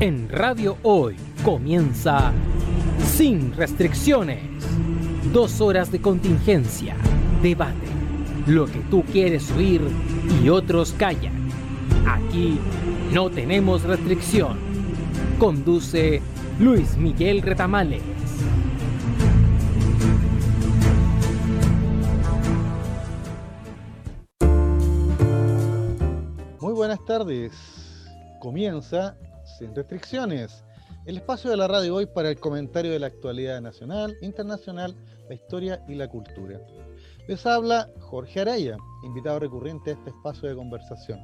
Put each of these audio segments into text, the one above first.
En Radio Hoy comienza Sin Restricciones. Dos horas de contingencia, debate, lo que tú quieres oír y otros callan. Aquí no tenemos restricción. Conduce Luis Miguel Retamales. Muy buenas tardes. Comienza Restricciones, el espacio de la radio hoy para el comentario de la actualidad nacional, internacional, la historia y la cultura. Les habla Jorge Araya, invitado recurrente a este espacio de conversación.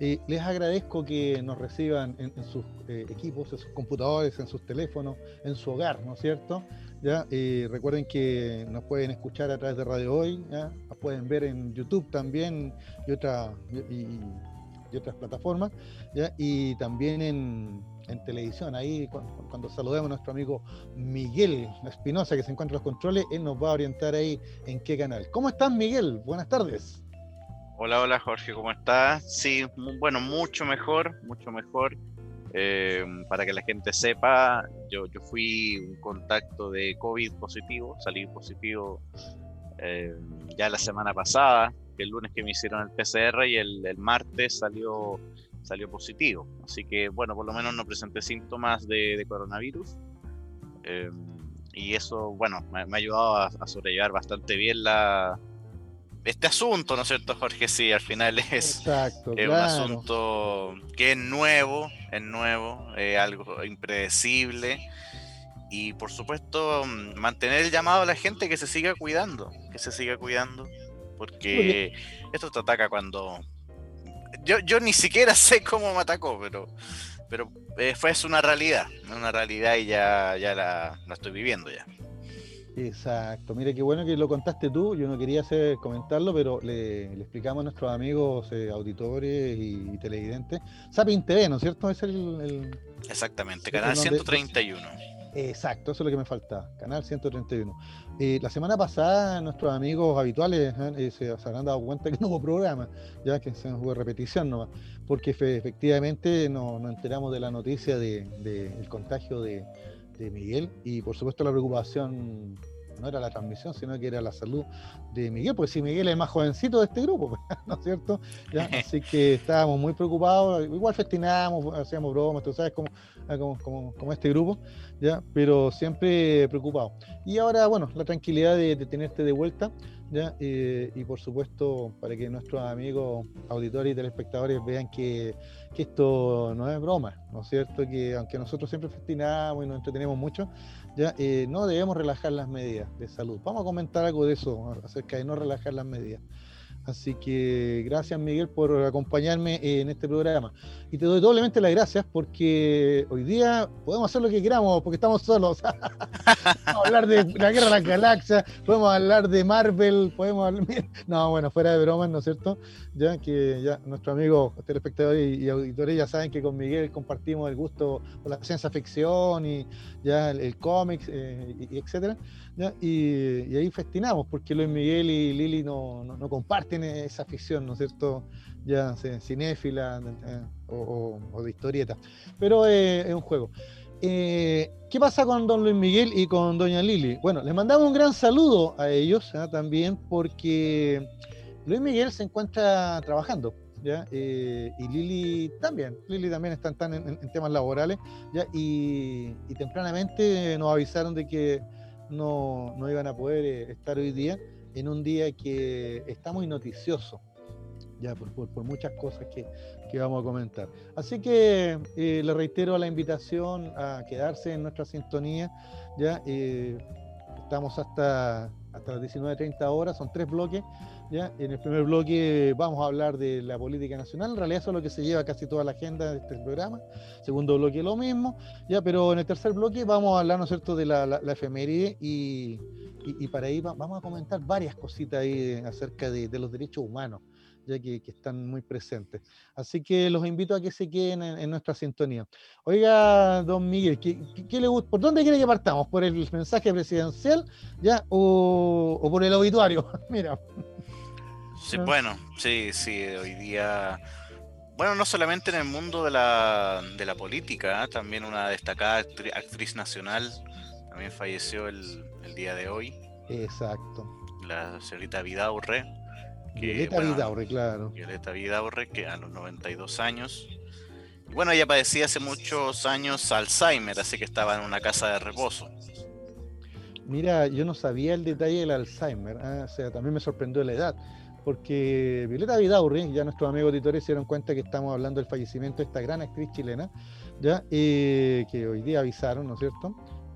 Eh, les agradezco que nos reciban en, sus eh, equipos, en sus computadores, en sus teléfonos, en su hogar, ¿no es cierto? ¿Ya? Recuerden que nos pueden escuchar a través de Radio Hoy, nos pueden ver en YouTube también y, otra, y otras plataformas, ¿ya? y también en, en televisión. Ahí cuando, cuando, saludemos a nuestro amigo Miguel Espinosa, que se encuentra en los controles, él nos va a orientar ahí en qué canal. ¿Cómo estás, Miguel? Buenas tardes. Hola, hola Jorge, ¿cómo estás? Sí, bueno, mucho mejor, mucho mejor. Eh, para que la gente sepa, yo, yo fui un contacto de COVID positivo, salí positivo eh, ya la semana pasada, el lunes que me hicieron el PCR y el, el, martes salió, salió positivo. Así que, bueno, por lo menos no presenté síntomas de, de coronavirus. Eh, y eso, bueno, me, me ha ayudado a, a sobrellevar bastante bien la, este asunto, ¿no es cierto, Jorge? Sí, al final es, Exacto, claro. un asunto que es nuevo, es nuevo, es algo impredecible. Y por supuesto, mantener el llamado a la gente que se siga cuidando, que se siga cuidando, porque esto te ataca cuando... Yo, yo ni siquiera sé cómo me atacó, pero, pero eh, fue es una realidad, una realidad y ya, ya la, la estoy viviendo ya. Exacto, mire qué bueno que lo contaste tú, yo no quería hacer comentarlo, pero le, le explicamos a nuestros amigos eh, auditores y, y, televidentes. Sapin TV, ¿no es cierto? Es el, el... Exactamente, canal 131. Exacto, eso es lo que me faltaba, canal 131. Eh, la semana pasada nuestros amigos habituales eh, se, se, habrán dado cuenta que no hubo programa, ya que se nos hubo repetición nomás, porque fe, efectivamente nos no enteramos de la noticia del de, contagio de Miguel y por supuesto la preocupación no era la transmisión, sino que era la salud de Miguel, porque si Miguel es el más jovencito de este grupo, ¿no es cierto? ¿Ya? Así que estábamos muy preocupados, igual festinábamos, hacíamos bromas, tú sabes, como, como, como, como este grupo, ¿ya? Pero siempre preocupados. Y ahora, bueno, la tranquilidad de, de tenerte de vuelta, ¿ya? Eh, y por supuesto, para que nuestros amigos auditores y telespectadores vean que, que esto no es broma, ¿no es cierto? Que aunque nosotros siempre festinamos y nos entretenemos mucho, ya eh, no debemos relajar las medidas de salud. Vamos a comentar algo de eso, acerca de no relajar las medidas. Así que gracias Miguel por acompañarme en este programa. Y te doy doblemente las gracias porque hoy día podemos hacer lo que queramos porque estamos solos. podemos hablar de la guerra de las galaxias, podemos hablar de Marvel, podemos hablar... No, bueno, fuera de bromas, ¿no es cierto? Ya que ya nuestros amigos telespectadores y auditores ya saben que con Miguel compartimos el gusto por la ciencia ficción y ya el, el cómic, eh, y etcétera. ¿Ya? Y, y, ahí festinamos, porque Luis Miguel y Lili no, no, no comparten esa afición, ¿no es cierto? Ya cinéfila eh, o, o, o, de historieta. Pero eh, es un juego. Eh, ¿Qué pasa con don Luis Miguel y con doña Lili? Bueno, les mandamos un gran saludo a ellos ¿eh? también, porque Luis Miguel se encuentra trabajando. ¿Ya? Eh, y Lili también, Lili también están en, en, temas laborales, ¿ya? Y, y tempranamente nos avisaron de que no, no iban a poder eh, estar hoy día en un día que está muy noticioso, ya por, por, muchas cosas que, que, vamos a comentar. Así que eh, le reitero la invitación a quedarse en nuestra sintonía, ya eh, estamos hasta, hasta las 19.30 horas, son tres bloques. ¿Ya? En el primer bloque vamos a hablar de la política nacional, en realidad eso es lo que se lleva casi toda la agenda de este programa. Segundo bloque lo mismo, ya, pero en el tercer bloque vamos a hablar, ¿no es cierto?, de la, la, la efeméride y, y, y, para ahí va, vamos a comentar varias cositas ahí acerca de, de los derechos humanos, ya que, que, están muy presentes. Así que los invito a que se queden en, en nuestra sintonía. Oiga, don Miguel, ¿qué, qué, le gusta? ¿por dónde quiere que partamos? ¿Por el mensaje presidencial ya o, o por el obituario? Mira. Sí, bueno, sí, sí, hoy día Bueno, no solamente en el mundo de la, de la política, ¿eh? también una destacada actriz nacional también falleció el, el, día de hoy. Exacto. La señorita Vidaurre. Violeta Vidaurre, claro. Violeta Vidaurre, que a los 92 años. Y bueno, ella padecía hace muchos años Alzheimer, así que estaba en una casa de reposo. Mira, yo no sabía el detalle del Alzheimer, ¿eh? o sea, también me sorprendió la edad porque Violeta Vidaurri, ya nuestros amigos auditores se dieron cuenta que estamos hablando del fallecimiento de esta gran actriz chilena, ya eh, que hoy día avisaron, ¿no es cierto?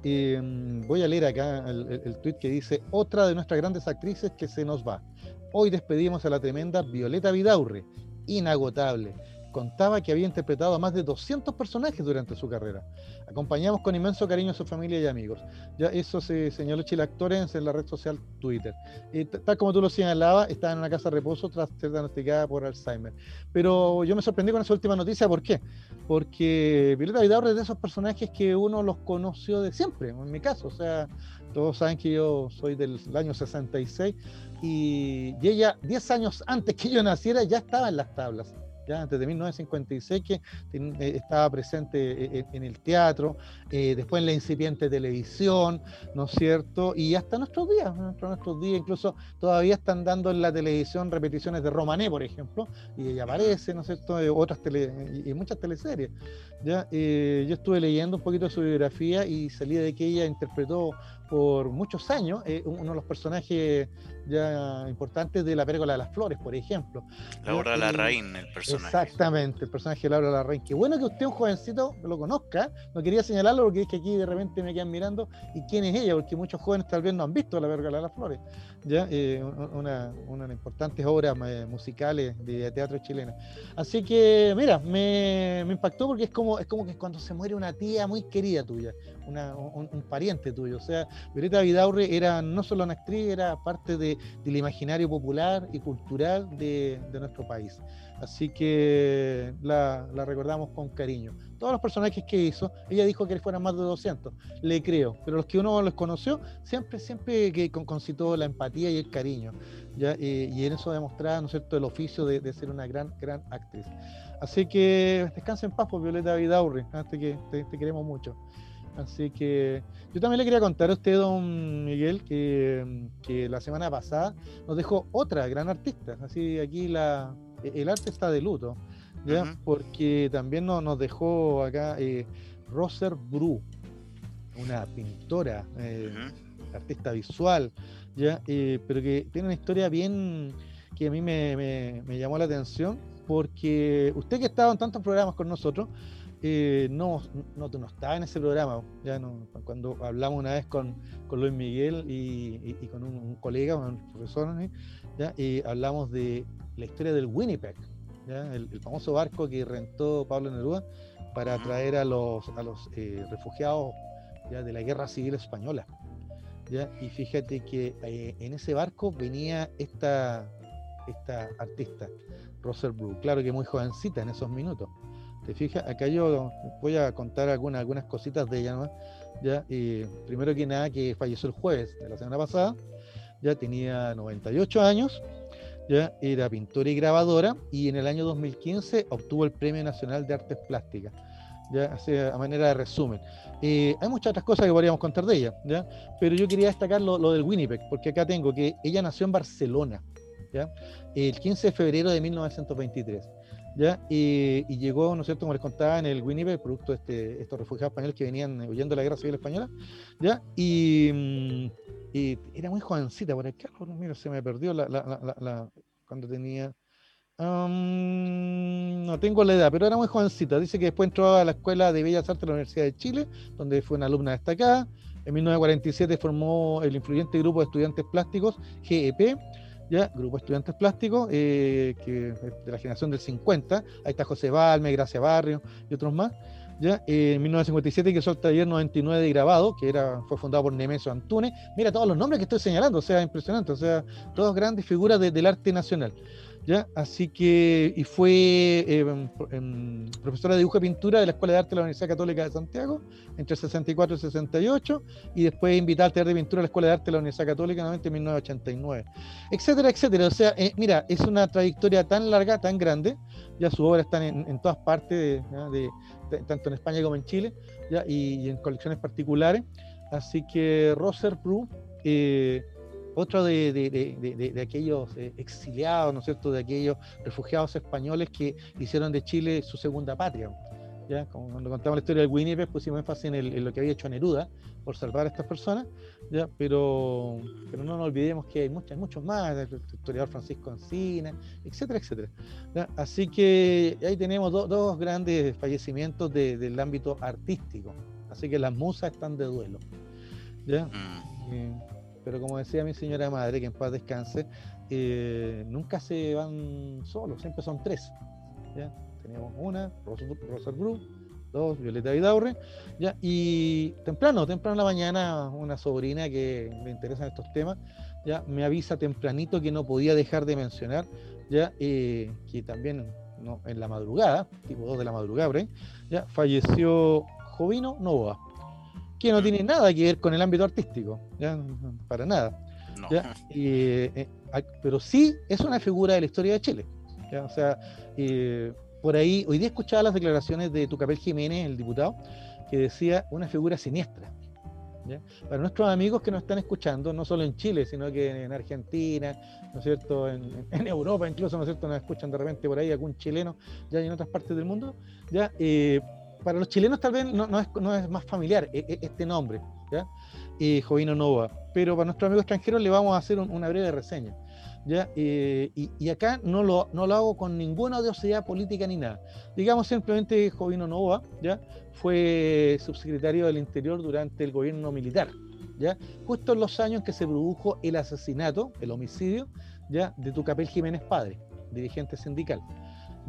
Mm, voy a leer acá el, el, tuit que dice, otra de nuestras grandes actrices que se nos va. Hoy despedimos a la tremenda Violeta Vidaurri, inagotable, contaba que había interpretado a más de 200 personajes durante su carrera. Acompañamos con inmenso cariño a su familia y amigos. Ya eso se señaló Chile Actores en la red social Twitter. Y tal como tú lo señalabas, estaba en una casa de reposo tras ser diagnosticada por Alzheimer. Pero yo me sorprendí con esa última noticia, ¿por qué? Porque Violeta Vidaurre es de esos personajes que uno los conoció de siempre, en mi caso. O sea, todos saben que yo soy del año 66 y, y ella, 10 años antes que yo naciera, ya estaba en las tablas antes de 1956, que eh, estaba presente eh, en, el teatro, eh, después en la incipiente televisión, ¿no es cierto? Y hasta nuestros días, hasta nuestros días, incluso todavía están dando en la televisión repeticiones de Romané, por ejemplo, y ella aparece, ¿no es cierto?, otras tele, y muchas teleseries. ¿ya? yo estuve leyendo un poquito de su biografía y salí de que ella interpretó por muchos años, uno de los personajes ya importantes de La Pérgola de las Flores, por ejemplo. Laura Larraín, el personaje. Exactamente, el personaje de Laura Larraín. Qué bueno que usted, un jovencito, lo conozca. No quería señalarlo porque es que aquí de repente me quedan mirando. ¿Y quién es ella? Porque muchos jóvenes tal vez no han visto La Pérgola de las Flores. ¿ya? Eh, una, una de las importantes obras eh, musicales de teatro chilena. Así que, mira, me, me, impactó porque es como, es como que cuando se muere una tía muy querida tuya, una, un, un pariente tuyo. O sea, Violeta Vidaurre era no solo una actriz, era parte de, del imaginario popular y cultural de, de nuestro país. Así que la, la, recordamos con cariño. Todos los personajes que hizo, ella dijo que fueran más de 200, le creo, pero los que uno los conoció, siempre, siempre que concitó la empatía y el cariño, ¿ya? Y, y en eso demostraba, ¿no es cierto?, el oficio de, de, ser una gran, gran actriz. Así que descansa en paz, por pues, Violeta Vidaurre, hasta que te, te queremos mucho. Así que yo también le quería contar a usted, don Miguel, que, que, la semana pasada nos dejó otra gran artista. Así aquí la, el arte está de luto, ¿ya? Uh -huh. porque también nos, nos dejó acá eh, Roser Bru, una pintora, eh, uh -huh. artista visual, ¿ya? Eh, pero que tiene una historia bien que a mí me, me, me llamó la atención, porque usted que ha estado en tantos programas con nosotros, eh, no, no, no estaba en ese programa. Ya no, cuando hablamos una vez con, con Luis Miguel y, y, y con un, un, colega, un profesor. ¿ya? y hablamos de la historia del Winnipeg, ¿ya? El, el, famoso barco que rentó Pablo Neruda para traer a los, a los eh, refugiados ¿ya? de la guerra civil española. ¿ya? Y fíjate que eh, en ese barco venía esta, esta artista, Rosel Blue, claro que muy jovencita en esos minutos. ¿Te fijas? Acá yo voy a contar algunas, algunas cositas de ella. Ya, y primero que nada, que falleció el jueves de la semana pasada, ya tenía 98 años, ya era pintora y grabadora, y en el año 2015 obtuvo el Premio Nacional de Artes Plásticas. Ya, así, a manera de resumen. Hay muchas otras cosas que podríamos contar de ella, ¿ya? pero yo quería destacar lo, lo, del Winnipeg, porque acá tengo que ella nació en Barcelona, ¿ya? el 15 de febrero de 1923. ¿Ya? Y, y, llegó, ¿no es cierto?, como les contaba, en el Winnipeg, producto de este, estos refugiados españoles que venían huyendo de la guerra civil española, ¿ya? Y, mm, y era muy jovencita, por acá, mira, se me perdió la, la, la, la cuando tenía... Um, no tengo la edad, pero era muy jovencita. Dice que después entró a la Escuela de Bellas Artes de la Universidad de Chile, donde fue una alumna destacada. En 1947 formó el influyente grupo de estudiantes plásticos, GEP, ¿ya? Grupo de Estudiantes Plásticos, eh, que, de la generación del 50. Ahí está José Balme, Gracia Barrio y otros más. ¿ya? Eh, en 1957 que el taller 99 de grabado, que era, fue fundado por Nemesio Antunes. Mira todos los nombres que estoy señalando, o sea, impresionante, o sea, todas grandes figuras de, del arte nacional. Así que, y fue em, em, profesora de dibujo y pintura de la Escuela de Arte de la Universidad Católica de Santiago entre 64 y 68, y después invitada al taller de pintura de la Escuela de Arte de la Universidad Católica nuevamente en 1989, etcétera, etcétera. O sea, eh, mira, es una trayectoria tan larga, tan grande, ya sus obras están en, todas partes, tanto en España como en Chile, ¿ya? Y, en colecciones particulares. Así que Roser Prue, eh, otro de, aquellos eh, exiliados, ¿no es cierto?, de aquellos refugiados españoles que hicieron de Chile su segunda patria. ¿ya? Como cuando contamos la historia del Winnipeg, pusimos énfasis en, en, lo que había hecho Neruda por salvar a estas personas, ¿ya? Pero, pero no nos olvidemos que hay, muchos, muchos más, el historiador Francisco Encina, etcétera, etcétera. Así que ahí tenemos dos grandes fallecimientos del ámbito artístico. Así que las musas están de duelo. ¿ya? Mm. Eh, pero como decía mi señora madre, que en paz descanse, eh, nunca se van solos, siempre son tres. ¿ya? Tenemos una, Rosa, Bru, dos, Violeta Vidaurre, ¿ya? y temprano, temprano en la mañana, una sobrina que me interesa en estos temas, ya me avisa tempranito que no podía dejar de mencionar, ya eh, que también no, en la madrugada, tipo 2 de la madrugada, ya falleció Jovino Nova que no tiene nada que ver con el ámbito artístico, para nada. Eh, pero sí es una figura de la historia de Chile. O sea, eh, por ahí, hoy día escuchaba las declaraciones de Tucapel Jiménez, el diputado, que decía una figura siniestra. Para nuestros amigos que nos están escuchando, no solo en Chile, sino que en Argentina, ¿no es cierto? En, Europa incluso, ¿no es cierto? Nos escuchan de repente por ahí algún chileno, ya en otras partes del mundo, ya eh, para los chilenos tal vez no, es, más familiar e, e, este nombre, ¿ya? Jovino Nova, pero para nuestros amigos extranjeros le vamos a hacer una breve reseña. ¿ya? y, acá no lo, hago con ninguna odiosidad política ni nada. Digamos simplemente Jovino Nova ¿ya? fue subsecretario del Interior durante el gobierno militar, ¿ya? justo en los años que se produjo el asesinato, el homicidio ¿ya? de Tucapel Jiménez Padre, dirigente sindical.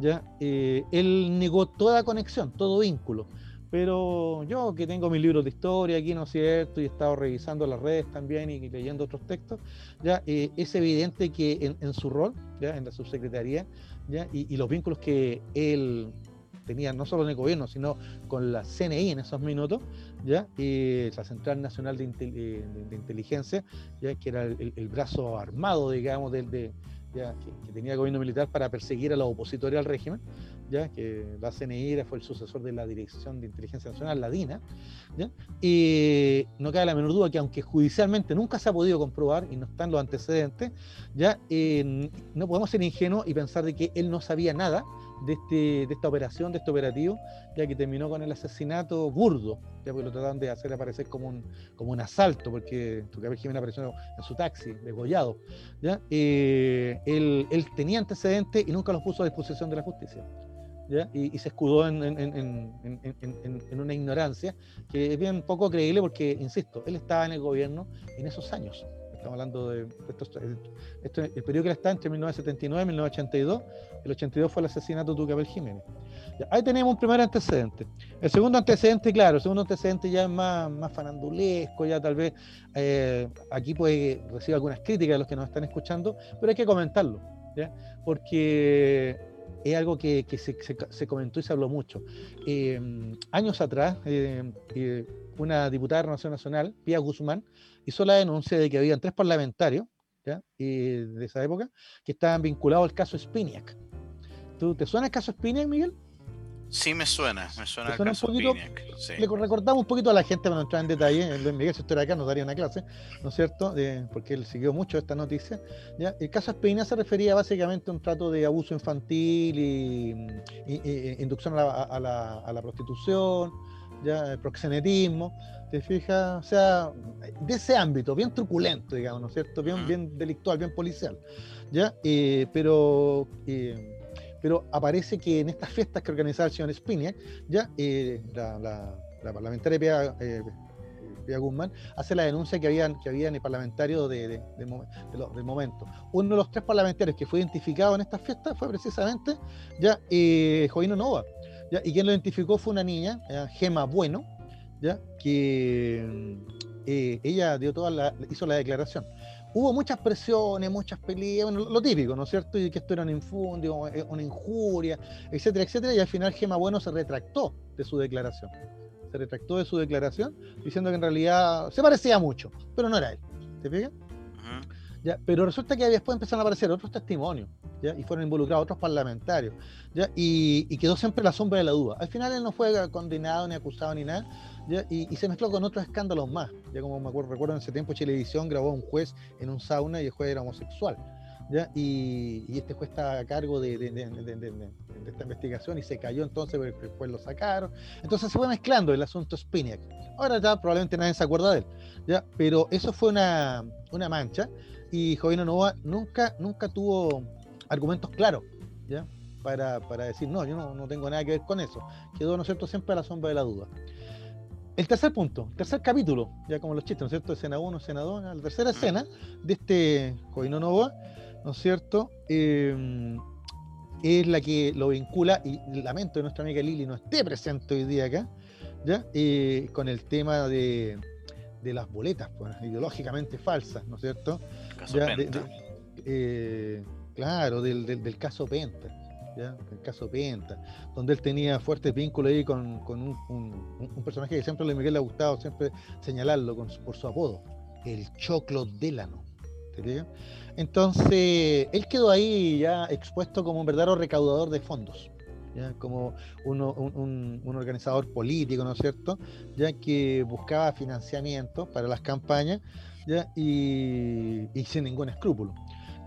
¿Ya? Eh, él negó toda conexión, todo vínculo. Pero yo que tengo mis libros de historia aquí, ¿no es cierto? Y he estado revisando las redes también y leyendo otros textos, ya eh, es evidente que en, su rol, ya en la subsecretaría, ya y, los vínculos que él tenía no solo en el gobierno, sino con la CNI en esos minutos, ya y la Central Nacional de, eh, Inteligencia, ya que era el, brazo armado, digamos, del de, que, tenía el gobierno militar para perseguir a los opositores al régimen, ya que la CNI fue el sucesor de la Dirección de Inteligencia Nacional, la DINA, y no cabe la menor duda que aunque judicialmente nunca se ha podido comprobar y no están los antecedentes, ya no podemos ser ingenuos y pensar de que él no sabía nada de, este, de esta operación, de este operativo, ya que terminó con el asesinato burdo, ya porque lo trataron de hacer aparecer como un, como un asalto, porque Tucapel Jiménez apareció en su taxi, degollado. ¿ya? Eh, él, él, tenía antecedentes y nunca los puso a disposición de la justicia. ¿ya? Y, se escudó en, en, en, en, una ignorancia que es bien poco creíble porque, insisto, él estaba en el gobierno en esos años. Estamos hablando de esto, el periodo que está entre 1979 y 1982. El 82 fue el asesinato de Tucapel Jiménez. ahí tenemos un primer antecedente. El segundo antecedente, claro, el segundo antecedente ya es más, más fanandulesco, ya tal vez eh, aquí puede recibir algunas críticas de los que nos están escuchando, pero hay que comentarlo, ¿ya? porque es algo que, se, comentó y se habló mucho. Eh, años atrás, eh, una diputada de Renovación Nacional, Pía Guzmán, hizo la denuncia de que habían tres parlamentarios de esa época que estaban vinculados al caso Spiniak. ¿Tú, ¿Te suena el caso Spiniak, Miguel? Sí, me suena, me suena, el caso un Spiniak. Le recordamos un poquito a la gente para no entrar en detalle. Luis Miguel, si estuviera acá, nos daría una clase, ¿no es cierto? porque él siguió mucho esta noticia. ¿ya? El caso Spiniak se refería básicamente a un trato de abuso infantil y, inducción a la, prostitución, ya, proxenetismo ¿Te fijas? O sea, de ese ámbito, bien truculento, digamos, ¿no es cierto? Bien, bien delictual, bien policial. ¿Ya? Eh, pero, eh, pero aparece que en estas fiestas que organizaba el señor Spiniak, ya eh, la, la, parlamentaria Pia, Guzmán hace la denuncia que habían, que habían parlamentarios de, de, del momento. Uno de los tres parlamentarios que fue identificado en estas fiestas fue precisamente ya Jovino Nova. ¿Ya? Y quien lo identificó fue una niña, Gema Bueno, ¿ya? que eh, ella dio toda hizo la declaración. hubo muchas presiones, muchas peleas, bueno, lo típico, ¿no es cierto? Y que esto era un infundio, eh, una injuria, etcétera, etcétera, y al final Gema Bueno se retractó de su declaración. Se retractó de su declaración diciendo que en realidad se parecía mucho, pero no era él. ¿Te fijas? ¿Ya? Pero resulta que después empezaron a aparecer otros testimonios, ¿ya? y fueron involucrados otros parlamentarios, ¿ya? Y, y, quedó siempre la sombra de la duda. Al final él no fue condenado, ni acusado, ni nada, y, se mezcló con otros escándalos más. Ya como me acuerdo, recuerdo en ese tiempo Televisión grabó a un juez en un sauna y el juez era homosexual. ¿ya? Y, este juez está a cargo de, esta investigación y se cayó entonces porque juez lo sacaron. Entonces se fue mezclando el asunto Spiniak. Ahora ya probablemente nadie se acuerda de él, ¿ya? pero eso fue una, una mancha y Jovino Nova nunca, nunca tuvo argumentos claros. ¿ya? Para, para, decir, no, yo no, no, tengo nada que ver con eso. Quedó, ¿no es cierto?, siempre a la sombra de la duda. El tercer punto, tercer capítulo, ya como los chistes, ¿no es cierto? Escena 1, escena 2, la tercera escena de este Jovino Novoa, ¿no es cierto? Em, es la que lo vincula, y lamento que nuestra amiga Lili no esté presente hoy día acá, ¿ya? Eh, con el tema de, de las boletas, pues, ideológicamente falsas, ¿no es cierto? Caso Penta. Eh, claro, del, del, del caso Penta el caso Penta, donde él tenía fuertes vínculos ahí con, un, personaje que siempre a Miguel le ha gustado siempre señalarlo por su apodo, el Choclo Délano. Entonces, él quedó ahí ya expuesto como un verdadero recaudador de fondos. ¿Ya? como un, organizador político, ¿no es cierto? Ya que buscaba financiamiento para las campañas ¿ya? Y, sin ningún escrúpulo.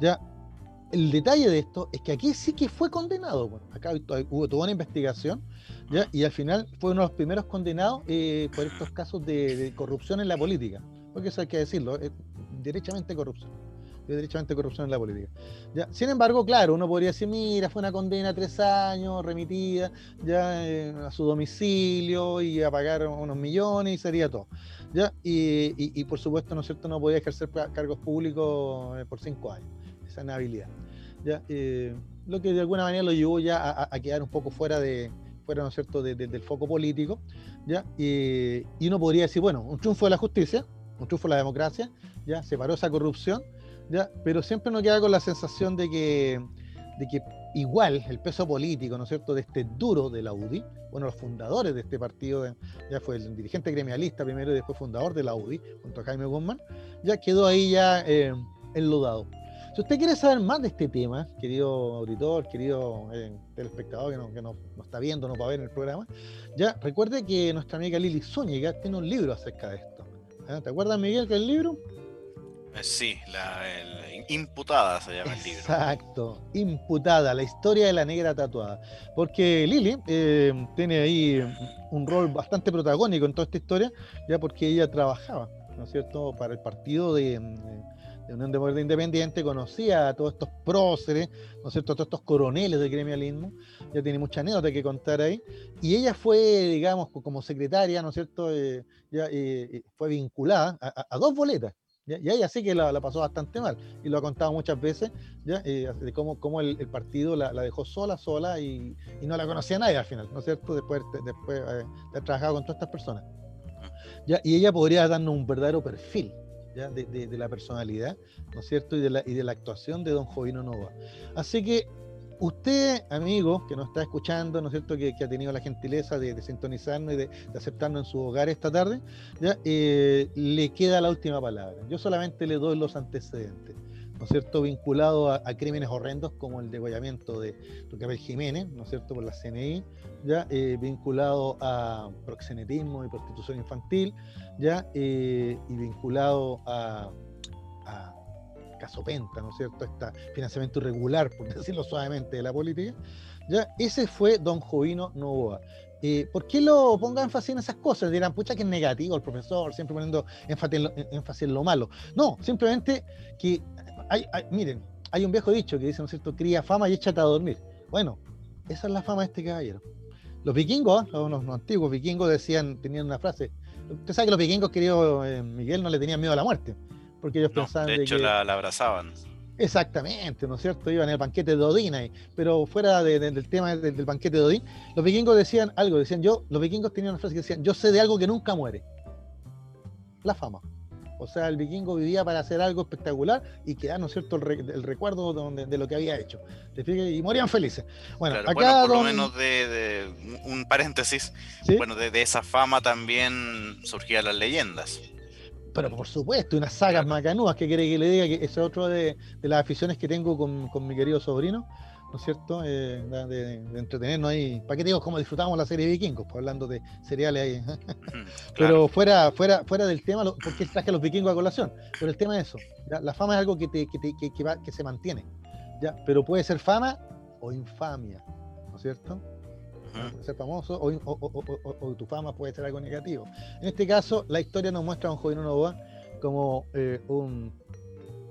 ¿ya? el detalle de esto es que aquí sí que fue condenado. acá hubo toda una investigación ¿ya? y al final fue uno de los primeros condenados eh, por estos casos de, corrupción en la política. Porque eso hay que decirlo, es derechamente corrupción. Es derechamente corrupción en la política. ¿ya? Sin embargo, claro, uno podría decir, mira, fue una condena tres años, remitida ya eh, a su domicilio y a pagar unos millones y sería todo. ¿ya? Y, por supuesto, ¿no es cierto?, no podía ejercer cargos públicos eh, por cinco años esa inhabilidad. ¿ya? Eh, lo que de alguna manera lo llevó ya a, quedar un poco fuera de fuera, ¿no es cierto?, del foco político, ¿ya? y uno podría decir, bueno, un triunfo de la justicia, un triunfo de la democracia, ¿ya? Separó esa corrupción, ¿ya? Pero siempre nos queda con la sensación de que, de que igual el peso político, ¿no es cierto?, de este duro de la UDI, bueno, los fundadores de este partido, ya fue el dirigente gremialista primero y después fundador de la UDI, junto a Jaime Guzmán, ya quedó ahí ya eh, enlodado. Si usted quiere saber más de este tema, querido auditor, querido eh, telespectador que, no, que no, está viendo, no va a ver en el programa, ya recuerde que nuestra amiga Lili Zúñiga tiene un libro acerca de esto. ¿eh? ¿Te acuerdas, Miguel, que el libro? Eh, sí, la Imputada se llama el libro. Exacto, Imputada, la historia de la negra tatuada. Porque Lili tiene ahí un rol bastante protagónico en toda esta historia, ya porque ella trabajaba, ¿no es cierto?, para el partido de de Unión Demócrata Independiente, conocía a todos estos próceres, ¿no es cierto?, a todos estos coroneles del gremialismo, ya tiene mucha anécdota que contar ahí, y ella fue, digamos, como secretaria, ¿no es cierto?, eh, ya eh, fue vinculada a, dos boletas, ¿ya? y ella sí que la, pasó bastante mal, y lo ha contado muchas veces, ¿ya? Eh, de cómo, cómo el, partido la, dejó sola, sola, y, no la conocía nadie al final, ¿no es cierto?, después, después de haber trabajado con todas estas personas. ¿Ya? Y ella podría darnos un verdadero perfil, de, la personalidad, ¿no es cierto? Y de la, y de la actuación de don Jovino Nova. Así que usted, amigo, que nos está escuchando, ¿no es cierto?, que, ha tenido la gentileza de, sintonizarnos y de, aceptarnos en su hogar esta tarde, ¿ya? Eh, le queda la última palabra. Yo solamente le doy los antecedentes. ¿no es cierto?, vinculado a, crímenes horrendos como el degollamiento de Rucabel Jiménez, ¿no es cierto?, por la CNI, ya eh, vinculado a proxenetismo y prostitución infantil, ya eh, y vinculado a caso Penta, ¿no es cierto?, este financiamiento irregular, por decirlo suavemente, de la política, ya ese fue don Jovino Novoa. Eh, ¿Por qué lo ponga énfasis en esas cosas? Dirán, pucha, que es negativo el profesor, siempre poniendo énfasis en lo malo. No, simplemente que miren, hay un viejo dicho que dice, ¿no es cierto?, cría fama y échate a dormir. Bueno, esa es la fama de este caballero. Los vikingos, los, antiguos vikingos decían, tenían una frase. Usted sabe que los vikingos, querido eh, Miguel, no le tenían miedo a la muerte. Porque ellos pensaban. De hecho, la, abrazaban. Exactamente, ¿no es cierto? Iban el banquete de Odín ahí. Pero fuera del tema del, banquete de Odín, los vikingos decían algo. Decían yo, los vikingos tenían una frase que decían: Yo sé de algo que nunca muere. La fama. O sea, el vikingo vivía para hacer algo espectacular y quedar, ¿no es cierto?, el, recuerdo de, lo que había hecho. Y morían felices. Bueno, acá por lo menos de, un paréntesis, bueno, de, esa fama también surgían las leyendas. Pero por supuesto, unas sagas macanúas que quiere que le diga que ese es otro de, las aficiones que tengo con, con mi querido sobrino ¿no es cierto? Eh, de, entretenernos ahí. ¿Para qué digo cómo disfrutamos la serie Vikingos? Pues hablando de cereales ahí. Pero fuera, fuera, fuera del tema, porque traje a los vikingos a colación. Pero el tema es eso. La fama es algo que, te, que, que, va, que se mantiene. ¿ya? Pero puede ser fama o infamia, ¿no es cierto? Ser famoso o, tu fama puede ser algo negativo. En este caso, la historia nos muestra a un joven Novoa como eh, un,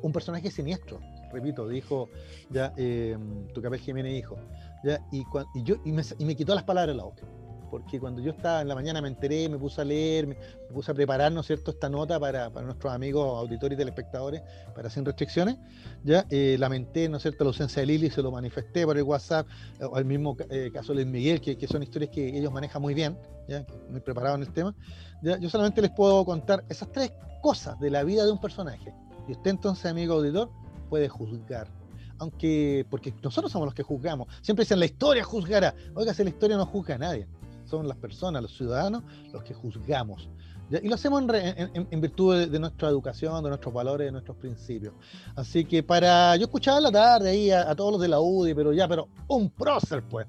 un personaje siniestro, repito, dijo ya eh, tu Jiménez hijo. Ya, y, yo, y me, quitó las palabras de la boca. Porque cuando yo estaba en la mañana me enteré, me puse a leer, me, puse a preparar, ¿no es cierto?, esta nota para, nuestros amigos auditores y telespectadores, para sin restricciones, ya eh, lamenté, ¿no es cierto?, la ausencia de Lili, se lo manifesté por el WhatsApp, o el mismo eh, caso de Luis Miguel, que, son historias que ellos manejan muy bien, muy preparados en el tema. Yo solamente les puedo contar esas tres cosas de la vida de un personaje. Y usted entonces, amigo auditor, puede juzgar. Aunque, porque nosotros somos los que juzgamos. Siempre dicen, la historia juzgará. Oiga, si la historia no juzga a nadie. Son las personas, los ciudadanos, los que juzgamos. Y lo hacemos en, virtud de, nuestra educación, de nuestros valores, de nuestros principios. Así que para. Yo escuchaba la tarde ahí a, todos los de la UDI, pero ya, pero un prócer, pues.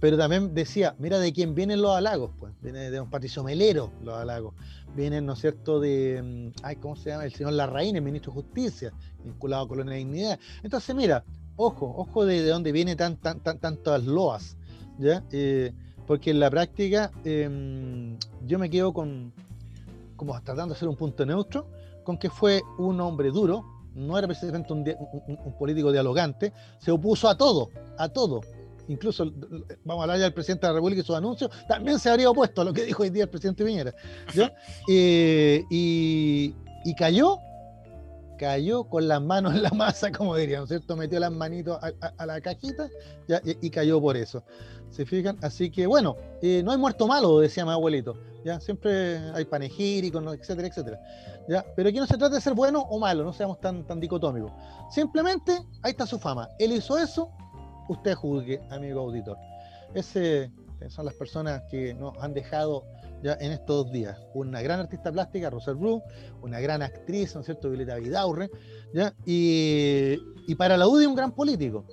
Pero también decía, mira de quién vienen los halagos, pues. Viene de un Patricio Melero los halagos vienen, ¿no es cierto?, de, mm, ay, ¿cómo se llama? El señor Larraín, el ministro de Justicia, vinculado a Colonia de Dignidad. Entonces, mira, ojo, ojo de, dónde viene tan, tan, tan, tantas loas, ¿ya? Eh, porque en la práctica em, yo me quedo con, como tratando de hacer un punto neutro, con que fue un hombre duro, no era precisamente un político dialogante, se opuso a todo, a todo, incluso vamos a hablar ya del presidente de la República y sus anuncios, también se habría opuesto a lo que dijo hoy día el presidente Piñera. Eh, y, cayó, cayó con las manos en la masa, como dirían, cierto? Metió las manitos a, la cajita y, cayó por eso. ¿Se fijan? Así que bueno, eh, no hay muerto malo, decía mi abuelito. ¿ya? Siempre hay panegíricos, etcétera, etcétera. ¿ya? Pero aquí no se trata de ser bueno o malo, no seamos tan, tan dicotómicos. Simplemente ahí está su fama. Él hizo eso, usted juzgue, amigo auditor. Ese son las personas que nos han dejado ya en estos días. Una gran artista plástica, Rosel Blue, una gran actriz, ¿no es cierto?, Violeta Vidaurre, ¿ya? Y, para la UDI un gran político.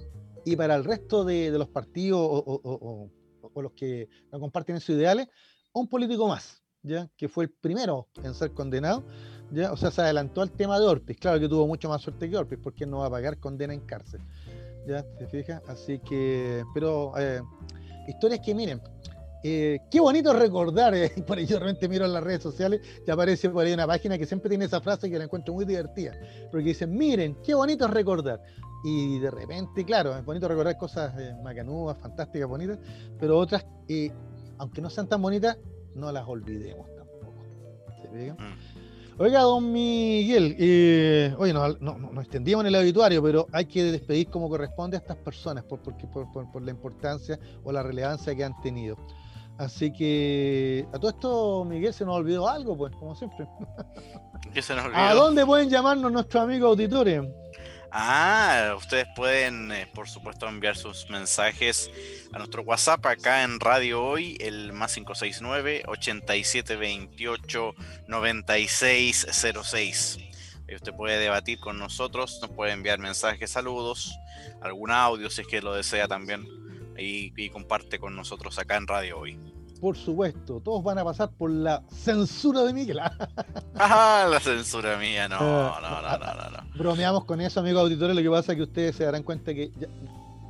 Y para el resto de, los partidos o, los que no comparten esos ideales, un político más, ¿ya? Que fue el primero en ser condenado, ¿ya? O sea, se adelantó al tema de Orpiz. Claro que tuvo mucho más suerte que Orpiz, porque no va a pagar condena en cárcel. ¿ya? ¿Te fijas? Así que, pero eh, historias que miren, eh, qué bonito recordar, eh, por ahí yo realmente miro en las redes sociales y aparece por ahí una página que siempre tiene esa frase que la encuentro muy divertida, porque dicen, miren, qué bonito recordar. Y de repente, claro, es bonito recordar cosas macanúas, fantásticas, bonitas, pero otras, aunque no sean tan bonitas, no las olvidemos tampoco. ¿Se fijan? Mm. Oiga, don Miguel, eh, oye, nos no, extendíamos en el auditorio, pero hay que despedir como corresponde a estas personas por, por, la importancia o la relevancia que han tenido. Así que a todo esto, Miguel, se nos olvidó algo, pues, como siempre. ¿Qué se nos olvidó? ¿A dónde pueden llamarnos nuestros amigos auditores? Ah, ustedes pueden, eh, por supuesto, enviar sus mensajes a nuestro WhatsApp acá en Radio Hoy, el más 569 8728 9606. Y usted puede debatir con nosotros, nos puede enviar mensajes, saludos, algún audio si es que lo desea también, y comparte con nosotros acá en Radio Hoy por supuesto, todos van a pasar por la censura de Miguel. ah, la censura mía, no, no, no, no, no, no. Bromeamos con eso, amigos auditores, lo que pasa es que ustedes se darán cuenta que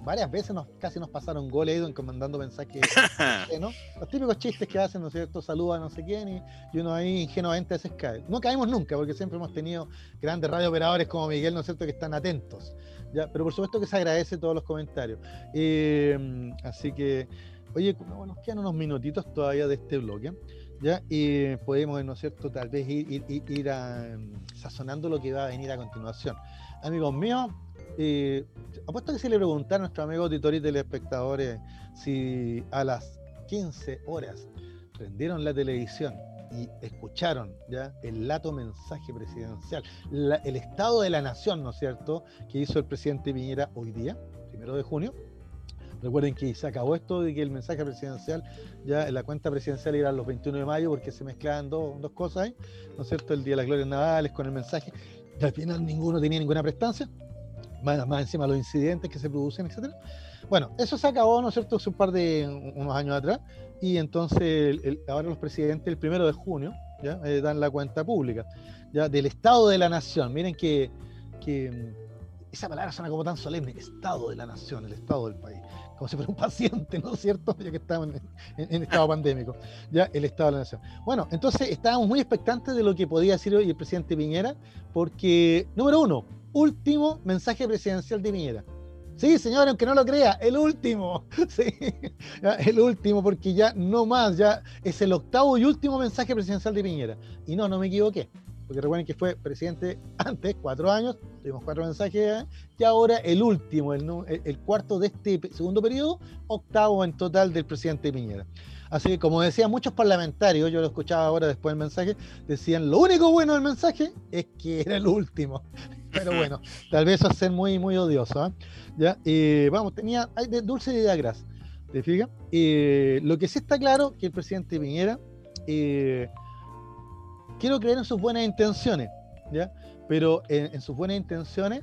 varias veces nos, casi nos pasaron goles ahí encomendando mensajes, ¿no? Los típicos chistes que hacen, ¿no es cierto? Saluda a no sé quién y, uno ahí ingenuamente se cae. No caemos nunca, porque siempre hemos tenido grandes radiooperadores como Miguel, ¿no es cierto?, que están atentos. ¿ya? Pero por supuesto que se agradece todos los comentarios. Eh, así que Oye, nos quedan unos minutitos todavía de este bloque, ¿ya? Y podemos, ¿no es cierto?, tal vez ir, ir, sazonando lo que va a venir a continuación. Amigos míos, eh, apuesto que si le preguntan a nuestros amigos auditores y telespectadores si a las 15 horas prendieron la televisión y escucharon ya el lato mensaje presidencial, el estado de la nación, ¿no es cierto?, que hizo el presidente Piñera hoy día, primero de junio. Recuerden que se acabó esto de que el mensaje presidencial, ya la cuenta presidencial era los 21 de mayo porque se mezclaban dos, dos cosas ahí, ¿no es cierto?, el Día de las Glorias Navales con el mensaje, y al final ninguno tenía ninguna prestancia, más, más encima los incidentes que se producen, etcétera. Bueno, eso se acabó, ¿no es cierto?, hace un par de unos años atrás, y entonces ahora los presidentes, el primero de junio, ¿ya? Eh, dan la cuenta pública ¿ya? del Estado de la Nación. Miren que, que mm, esa palabra suena como tan solemne, Estado de la Nación, el Estado del país, como si fuera un paciente, ¿no es cierto? Ya que estamos en, estado pandémico, ya el Estado de la Nación. Bueno, entonces estábamos muy expectantes de lo que podía decir hoy el presidente Piñera, porque, número uno, último mensaje presidencial de Piñera. Sí, señor, aunque no lo crea, el último. Sí, el último, porque ya no más, ya es el octavo y último mensaje presidencial de Piñera. Y no, no me equivoqué, porque recuerden que fue presidente antes, cuatro años, tuvimos cuatro mensajes, y ahora el último, el, el cuarto de este segundo periodo, octavo en total del presidente Piñera. Así que, como decían muchos parlamentarios, yo lo escuchaba ahora después del mensaje, decían, lo único bueno del mensaje es que era el último. Pero bueno, tal vez eso es ser muy, muy odioso. ¿eh? ¿Ya? Eh, vamos, tenía hay de dulce y de gras. ¿Te fijas? Eh, lo que sí está claro que el presidente Piñera, quiero creer en sus buenas intenciones, ¿ya? Pero en, sus buenas intenciones,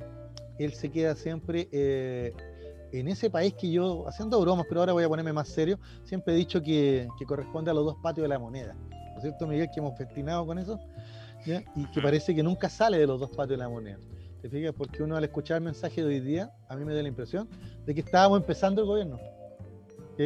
él se queda siempre en ese país que yo, haciendo bromas, pero ahora voy a ponerme más serio, siempre he dicho que, que corresponde a los dos patios de la moneda. ¿No es cierto, Miguel, que hemos festinado con eso? ¿Ya? Y que parece que nunca sale de los dos patios de la moneda. ¿Te fijas? Porque uno al escuchar el mensaje de hoy día, a mí me da la impresión de que estábamos empezando el gobierno.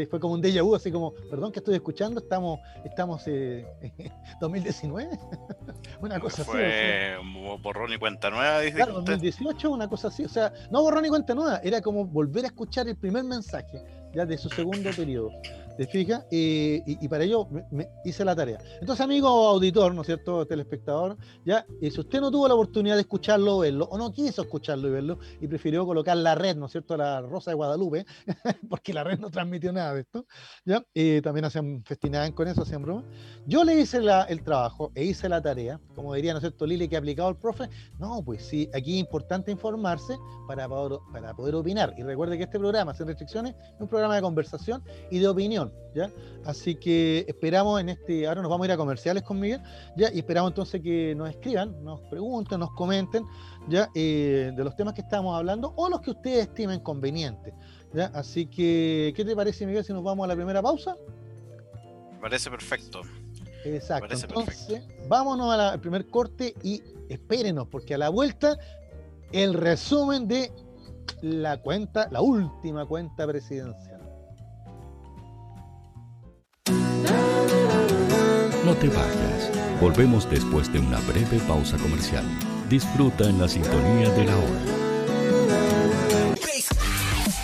Fue como un déjà vu, así como, perdón que estoy escuchando, estamos, estamos eh, 2019, una cosa así. Fue borrón y cuenta nueva, dice Claro, 2018, una cosa así, o sea, no borrón y cuenta nueva, era como volver a escuchar el primer mensaje, ya de su segundo periodo. ¿Te fijas? y, para ello hice la tarea. Entonces, amigo auditor, ¿no es cierto? Telespectador, ya, y si usted no tuvo la oportunidad de escucharlo o verlo, o no quiso escucharlo y verlo, y prefirió colocar la red, ¿no es cierto? La Rosa de Guadalupe, porque la red no transmitió nada de esto, ya, y también hacían festinaban con eso, hacían broma. Yo le hice el trabajo e hice la tarea, como diría, ¿no es cierto? Lili, que ha aplicado el profe. No, pues sí, aquí es importante informarse para para poder opinar. Y recuerde que este programa, Sin Restricciones, es un programa de conversación y de opinión ¿ya? Así que esperamos en este, ahora nos vamos a ir a comerciales con Miguel, ¿ya? Y esperamos entonces que nos escriban, nos pregunten, nos comenten, ¿ya? Eh, de los temas que estamos hablando o los que ustedes estimen convenientes, ¿ya? Así que, ¿qué te parece, Miguel, si nos vamos a la primera pausa? Me parece perfecto. Exacto, entonces vámonos al primer corte y espérenos, porque a la vuelta el resumen de la cuenta, la última cuenta presidencial. No te vayas. Volvemos después de una breve pausa comercial. Disfruta en la sintonía de la hora.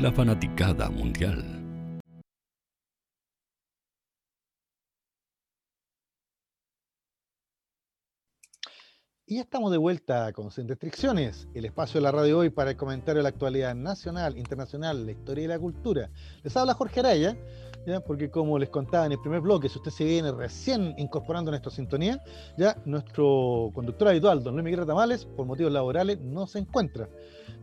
la fanaticada mundial. Y ya estamos de vuelta con Sin Restricciones, el espacio de la radio hoy para el comentario de la actualidad nacional, internacional, la historia y la cultura. Les habla Jorge Araya porque como les contaba en el primer bloque, si usted se viene recién incorporando a nuestra sintonía, ya nuestro conductor habitual, don Luis Miguel Tamales, por motivos laborales, no se encuentra.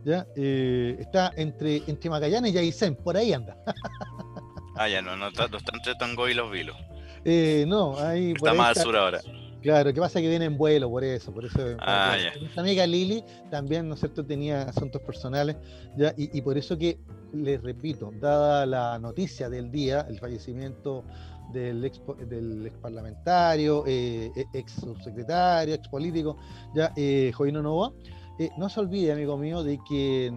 ¿Ya? Eh, está entre, entre Magallanes y Aysén, por ahí anda. ah, ya, no, no, está, entre Tango y Los Vilos. Eh, no, ahí... Está más al sur ahora. Claro, que pasa que viene en vuelo, por eso, por eso. Ah, Nuestra amiga Lili también, ¿no es cierto?, tenía asuntos personales, ¿ya? Y, y por eso que les repito, dada la noticia del día, el fallecimiento del ex, del ex parlamentario, eh, e, ex subsecretario, ex político, ya eh, Jovino Novoa, eh, no se olvide, amigo mío, de que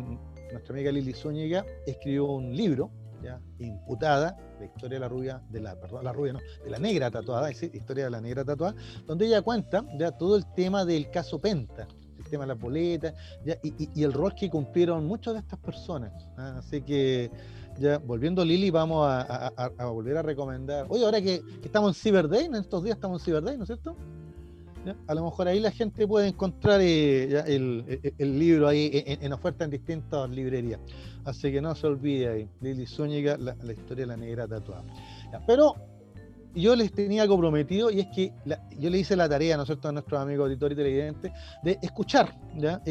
nuestra amiga Lili Zúñiga escribió un libro, ya, imputada, la historia de la rubia, de la, perdón, la rubia no, de la negra tatuada, es historia de la negra tatuada, donde ella cuenta ya todo el tema del caso Penta, tema de las boletas, y, el rol que cumplieron muchas de estas personas. ¿ah? Así que, ya volviendo Lili, vamos a, volver a recomendar. Oye, ahora que, estamos en Cyber Day, en estos días estamos en Cyber Day, ¿no es cierto? A lo mejor ahí la gente puede encontrar eh, el, libro ahí en, oferta en distintas librerías. Así que no se olvide ahí, Lili Zúñiga, la, historia de la negra tatuada. pero yo les tenía algo prometido y es que yo le hice la tarea, ¿no cierto?, a nuestros amigos auditores y televidentes de escuchar, ¿ya?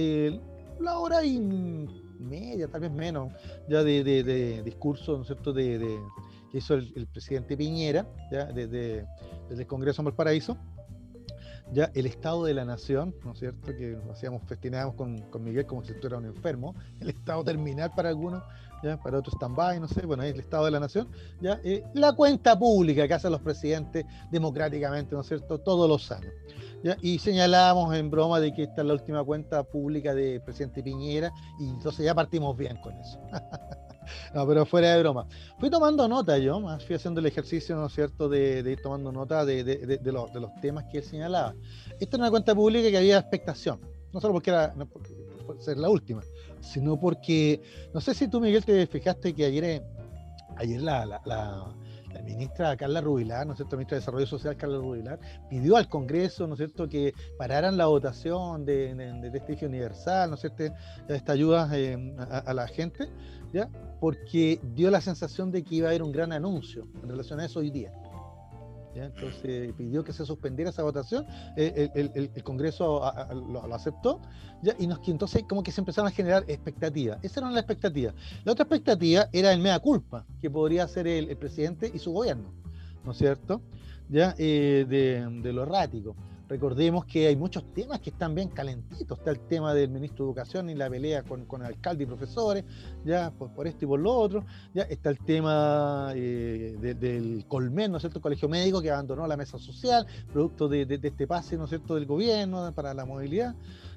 la hora y media, tal vez menos, ya de, discurso, ¿no es cierto?, de, que hizo el, presidente Piñera, ¿ya? Desde, el Congreso en Paraíso ya el estado de la nación, ¿no es cierto? Que hacíamos, festinábamos con, con, Miguel como si estuviera un enfermo, el estado terminal para algunos, ya para otros stand-by, no sé, bueno, el estado de la nación, ya eh, la cuenta pública que hacen los presidentes democráticamente, ¿no es cierto? Todos los años. ¿ya? Y señalábamos en broma de que esta es la última cuenta pública del presidente Piñera, y entonces ya partimos bien con eso. No, pero fuera de broma. Fui tomando nota yo, fui haciendo el ejercicio, ¿no es cierto?, de, ir tomando nota de, los, temas que él señalaba. Esta era una cuenta pública que había expectación, no solo porque era por ser la última, sino porque, no sé si tú, Miguel, te fijaste que ayer, ayer la, ministra Carla Rubilar, ¿no es cierto?, ministra de Desarrollo Social Carla Rubilar, pidió al Congreso, ¿no es cierto?, que pararan la votación de, de, universal, ¿no es cierto?, esta ayuda eh, a, a, la gente, ¿ya? Porque dio la sensación de que iba a haber un gran anuncio en relación a eso hoy día. Entonces pidió que se suspendiera esa votación, el, Congreso lo, aceptó, y entonces como que se empezaron a generar expectativas. Esa era la expectativa. La otra expectativa era el mea culpa que podría hacer el, presidente y su gobierno, ¿no es cierto? ¿Ya? Eh, de, de lo errático. Recordemos que hay muchos temas que están bien calentitos. Está el tema del ministro de Educación y la pelea con, con alcalde y profesores, ya por, esto y por lo otro. Ya está el tema eh, del Colmen, ¿no es cierto? El colegio médico que abandonó la mesa social, producto de, este pase, ¿no es cierto?, del gobierno para la movilidad.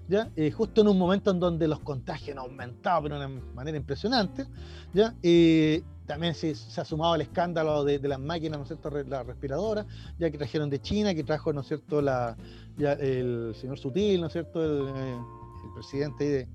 ¿Ya? Eh, justo en un momento en donde los contagios han aumentado de una manera impresionante, ¿ya? Eh, también se, ha sumado el escándalo de, las máquinas, ¿no es cierto?, la respiradora, ya que trajeron de China, que trajo, ¿no es cierto?, la, el señor Sutil, ¿no es cierto?, el, eh, el presidente de,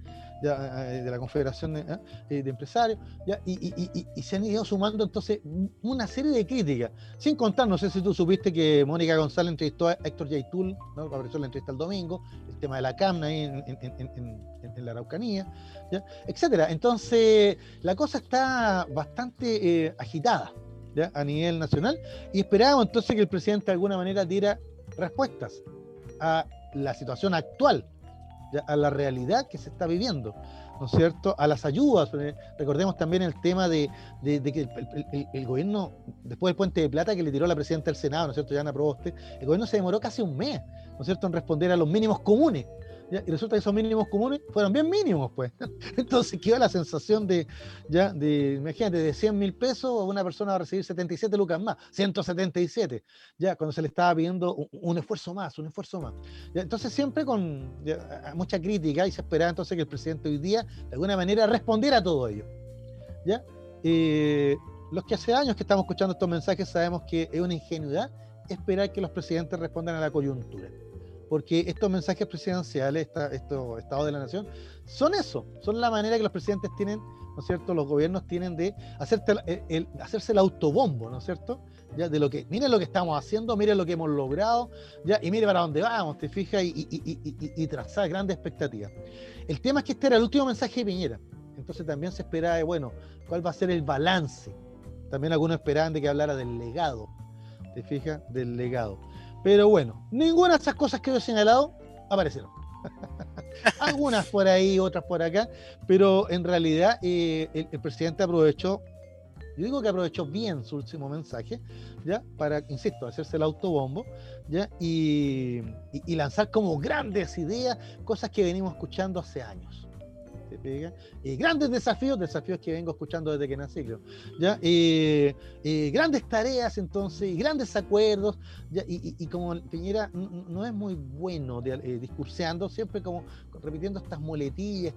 eh, de la Confederación de, ¿eh? Empresarios, Y, se han ido sumando entonces una serie de críticas, sin contar, no sé si tú supiste que Mónica González entrevistó a Héctor Yaitul, ¿no? apareció la entrevista el domingo, el tema de la CAMNA ahí en, la Araucanía, ¿ya? etcétera. Entonces, la cosa está bastante eh, agitada a nivel nacional y esperábamos entonces que el presidente de alguna manera diera respuestas a la situación actual a la realidad que se está viviendo, ¿no es cierto? A las ayudas. Eh, recordemos también el tema de, que el, gobierno, después del puente de plata que le tiró la presidenta del Senado, ¿no es cierto? Yana Proboste, el gobierno se demoró casi un mes, ¿no es cierto?, en responder a los mínimos comunes y resulta que esos mínimos comunes fueron bien mínimos, pues. Entonces quedó la sensación de, ya, de, imagínate, de 100 mil pesos, una persona va a recibir 77 lucas más, 177, ya, cuando se le estaba pidiendo un, esfuerzo más, un esfuerzo más. entonces siempre con mucha crítica y se esperaba entonces que el presidente hoy día, de alguna manera, respondiera a todo ello. ¿ya? Eh, los que hace años que estamos escuchando estos mensajes sabemos que es una ingenuidad esperar que los presidentes respondan a la coyuntura porque estos mensajes presidenciales, estos estados de la nación, son eso, son la manera que los presidentes tienen, ¿no es cierto?, los gobiernos tienen de hacerse el autobombo, ¿no es cierto? Ya, de lo que, miren lo que estamos haciendo, miren lo que hemos logrado, ya, y mire para dónde vamos, te fijas, y, trazar grandes expectativas. El tema es que este era el último mensaje de Piñera, entonces también se esperaba, bueno, cuál va a ser el balance. También algunos esperaban de que hablara del legado, te fijas, del legado. Pero bueno, ninguna de esas cosas que yo he señalado aparecieron. Algunas por ahí, otras por acá, pero en realidad eh, el, presidente aprovechó, yo digo que aprovechó bien su último mensaje, ¿ya? Para, insisto, hacerse el autobombo, ¿ya? y lanzar como grandes ideas, cosas que venimos escuchando hace años. Y grandes desafíos, desafíos que vengo escuchando desde que nací, creo. ¿ya? grandes tareas, entonces, y grandes acuerdos, Y, como Piñera no es muy bueno de, eh, discurseando, siempre como repitiendo estas muletillas,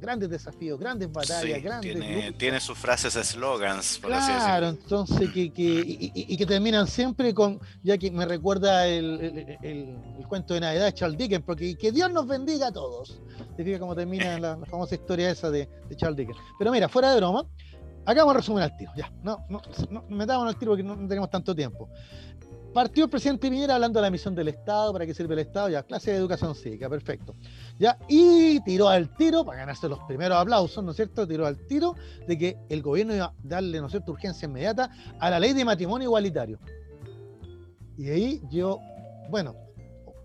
grandes desafíos, grandes batallas, grandes. Tiene, sus frases slogans, por así decirlo. Claro, entonces, que, y, que terminan siempre con, ya que me recuerda el, el, cuento de Navidad de Charles Dickens, porque que Dios nos bendiga a todos. Te fijas cómo termina la, la famosa historia esa de, Charles Dickens. Pero mira, fuera de broma, a resumir al tiro, ya, no, no, no metámonos al tiro porque no, tenemos tanto tiempo. partió el presidente Piñera hablando de la misión del Estado, para qué sirve el Estado, ya, clase de educación cívica, perfecto. Ya, y tiró al tiro, para ganarse los primeros aplausos, ¿no es cierto? Tiró al tiro de que el gobierno iba a darle, ¿no es cierto?, urgencia inmediata a la ley de matrimonio igualitario. Y ahí yo, bueno,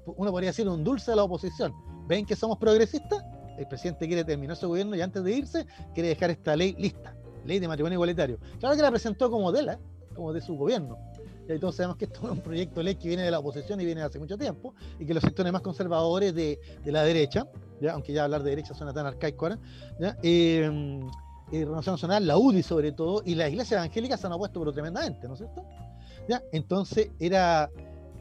uno podría decir un dulce de la oposición. ¿Ven que somos progresistas? El presidente quiere terminar su gobierno y antes de irse quiere dejar esta ley lista, ley de matrimonio igualitario. Claro que la presentó como de la, como de su gobierno y todos sabemos que esto es un proyecto de ley que viene de la oposición y viene hace mucho tiempo, y que los sectores más conservadores de, la derecha, ¿ya? aunque ya hablar de derecha suena tan arcaico ahora, ¿ya? Eh, eh, Nacional, la UDI sobre todo, y las iglesias evangélicas se han opuesto pero tremendamente, ¿no es cierto? ¿Ya? Entonces era,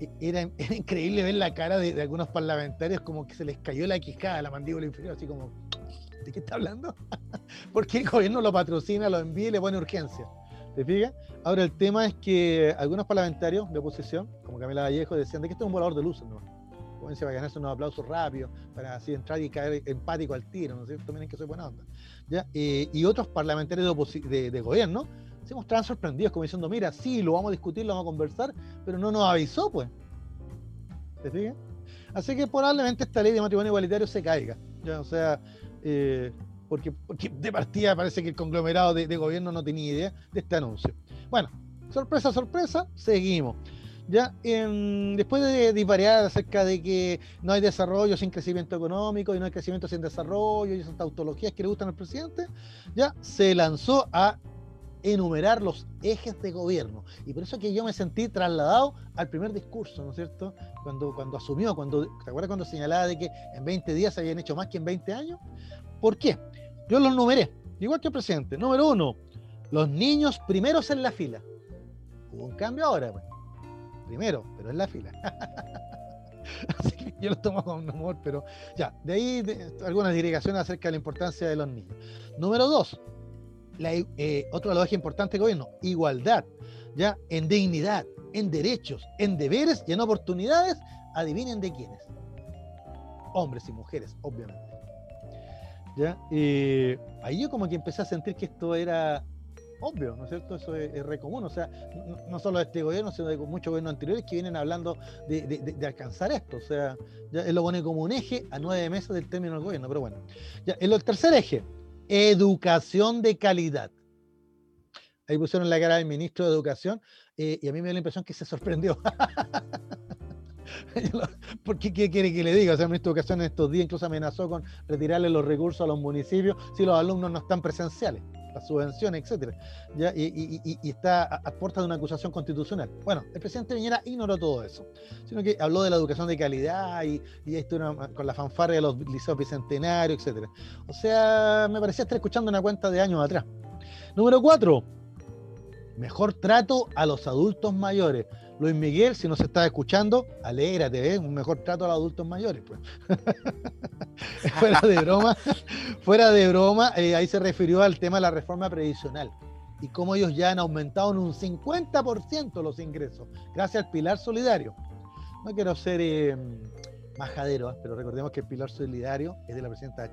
era, increíble ver la cara de, algunos parlamentarios como que se les cayó la quijada, la mandíbula inferior, así como, ¿de qué está hablando? Porque el gobierno lo patrocina, lo envía y le pone urgencia. ¿Te fijas? Ahora, el tema es que algunos parlamentarios de oposición, como Camila Vallejo, decían de que esto es un volador de luces, ¿no? Como para ganarse unos aplausos rápidos, para así entrar y caer empático al tiro, ¿no es cierto? Miren que soy buena onda. ¿ya? Eh, y otros parlamentarios de, de, gobierno se mostraban sorprendidos, como diciendo, mira, sí, lo vamos a discutir, lo vamos a conversar, pero no nos avisó, pues. ¿Te fijas? Así que probablemente esta ley de matrimonio igualitario se caiga. ¿ya? O sea, eh, porque, de partida parece que el conglomerado de, gobierno no tenía idea de este anuncio. Bueno, sorpresa, sorpresa, seguimos. Ya, después de disvariar acerca de que no hay desarrollo sin crecimiento económico y no hay crecimiento sin desarrollo y esas tautologías que le gustan al presidente, ya se lanzó a enumerar los ejes de gobierno. Y por eso que yo me sentí trasladado al primer discurso, ¿no es cierto? Cuando, cuando asumió, cuando, ¿te acuerdas cuando señalaba de que en 20 días habían hecho más que en 20 años? ¿Por qué? Yo los numeré, igual que el presidente. Número uno, los niños primeros en la fila. Hubo un cambio ahora, pues. Primero, pero en la fila. Así que yo lo tomo con humor, pero ya, de ahí algunas dirigaciones acerca de la importancia de los niños. Número dos, la, eh, otro de los ejes importantes del gobierno, igualdad, ya, en dignidad, en derechos, en deberes y en oportunidades, adivinen de quiénes. Hombres y mujeres, obviamente. ¿ya? Ahí yo como que empecé a sentir que esto era obvio, ¿no es cierto? Eso es, es re común, o sea, no, solo de este gobierno, sino de muchos gobiernos anteriores que vienen hablando de, alcanzar esto, o sea, ya él lo pone como un eje a nueve meses del término del gobierno, pero bueno. Ya, el, tercer eje, educación de calidad. Ahí pusieron la cara del ministro de Educación eh, y a mí me dio la impresión que se sorprendió. ¿Por qué, quiere que le diga? O sea, el ministro de Educación en estos días incluso amenazó con retirarle los recursos a los municipios si los alumnos no están presenciales, las subvenciones, etcétera. Y, está a, puerta de una acusación constitucional. Bueno, el presidente Viñera ignoró todo eso, sino que habló de la educación de calidad y, esto con la fanfarria de los liceos bicentenarios, etcétera. O sea, me parecía estar escuchando una cuenta de años atrás. Número cuatro, mejor trato a los adultos mayores. Luis Miguel, si nos está escuchando, alégrate, ¿ves? Un mejor trato a los adultos mayores, pues. fuera de broma, fuera de broma, eh, ahí se refirió al tema de la reforma previsional y cómo ellos ya han aumentado en un 50% los ingresos, gracias al Pilar Solidario. No quiero ser eh, majadero, ¿eh? pero recordemos que el Pilar Solidario es de la presidenta de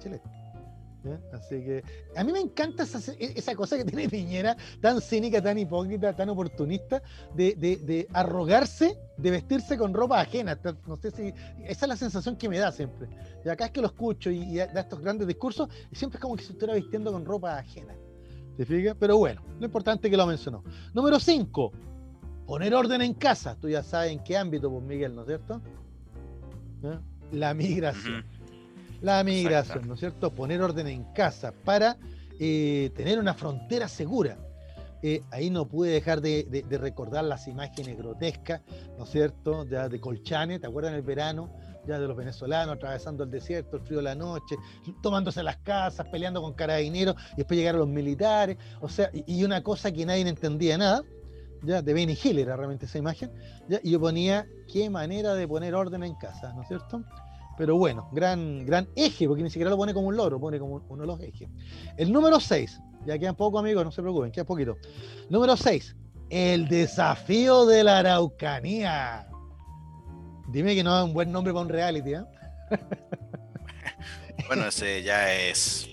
Así que a mí me encanta esa, cosa que tiene Piñera, tan cínica, tan hipócrita, tan oportunista, de, arrogarse, de vestirse con ropa ajena. No sé si esa es la sensación que me da siempre. Y acá es que lo escucho y, da estos grandes discursos, y siempre es como que se estuviera vistiendo con ropa ajena. ¿Te fijas? Pero bueno, lo importante es que lo mencionó. Número 5, poner orden en casa. Tú ya sabes en qué ámbito, pues Miguel, ¿no es cierto? La migración la migración, ¿no es cierto? Poner orden en casa para eh, tener una frontera segura. Eh, ahí no pude dejar de, recordar las imágenes grotescas, ¿no es cierto? Ya de Colchane, ¿te acuerdas en el verano? Ya de los venezolanos atravesando el desierto, el frío de la noche, tomándose las casas, peleando con carabineros, y después llegaron los militares, o sea, y, una cosa que nadie entendía nada, ya de Benny Hill era realmente esa imagen, ¿ya? y yo ponía qué manera de poner orden en casa, ¿no es cierto? Pero bueno, gran, gran eje, porque ni siquiera lo pone como un loro, pone como uno de los ejes. El número 6, ya quedan poco amigos, no se preocupen, queda poquito. Número 6, el desafío de la Araucanía. Dime que no es un buen nombre para un reality, ¿eh? Bueno, ese ya es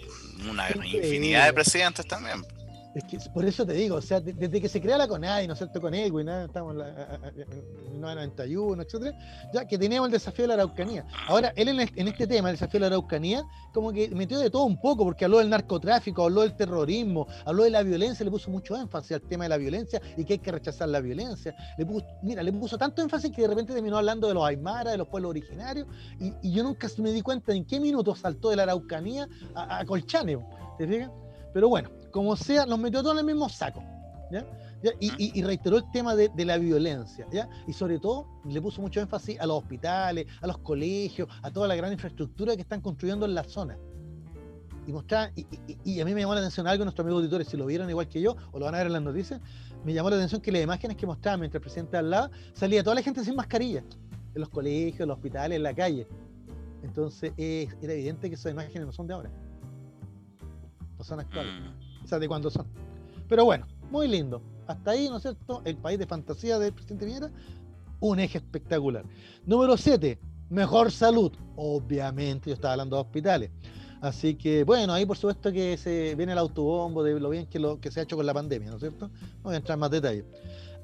una infinidad de presidentes también. Es que por eso te digo, o sea, desde que se crea la CONADI, ¿no es cierto? Con Edwin, ¿no? estamos en, la, 1991, etcétera, ya que teníamos el desafío de la Araucanía. Ahora, él en, este tema, el desafío de la Araucanía, como que metió de todo un poco, porque habló del narcotráfico, habló del terrorismo, habló de la violencia, le puso mucho énfasis al tema de la violencia y que hay que rechazar la violencia. Le puso, mira, le puso tanto énfasis que de repente terminó hablando de los Aymara, de los pueblos originarios, y, yo nunca me di cuenta en qué minuto saltó de la Araucanía a, a Colchane, ¿te fijas? Pero bueno, como sea, los metió todos en el mismo saco. ¿ya? Y, reiteró el tema de, la violencia, ¿ya? Y sobre todo le puso mucho énfasis a los hospitales, a los colegios, a toda la gran infraestructura que están construyendo en la zona. Y mostrar, y, a mí me llamó la atención algo, nuestros amigos auditores, si lo vieron igual que yo, o lo van a ver en las noticias, me llamó la atención que las imágenes que mostraba mientras el presidente hablaba, salía toda la gente sin mascarilla, en los colegios, en los hospitales, en la calle. Entonces era evidente que esas imágenes no son de ahora, no son actuales. Mm de cuándo son. Pero bueno, muy lindo. Hasta ahí, ¿no es cierto? El país de fantasía del presidente Piñera, un eje espectacular. Número 7, mejor salud. Obviamente, yo estaba hablando de hospitales. Así que, bueno, ahí por supuesto que se viene el autobombo de lo bien que, que se ha hecho con la pandemia, ¿no es cierto? No voy a entrar en más detalles.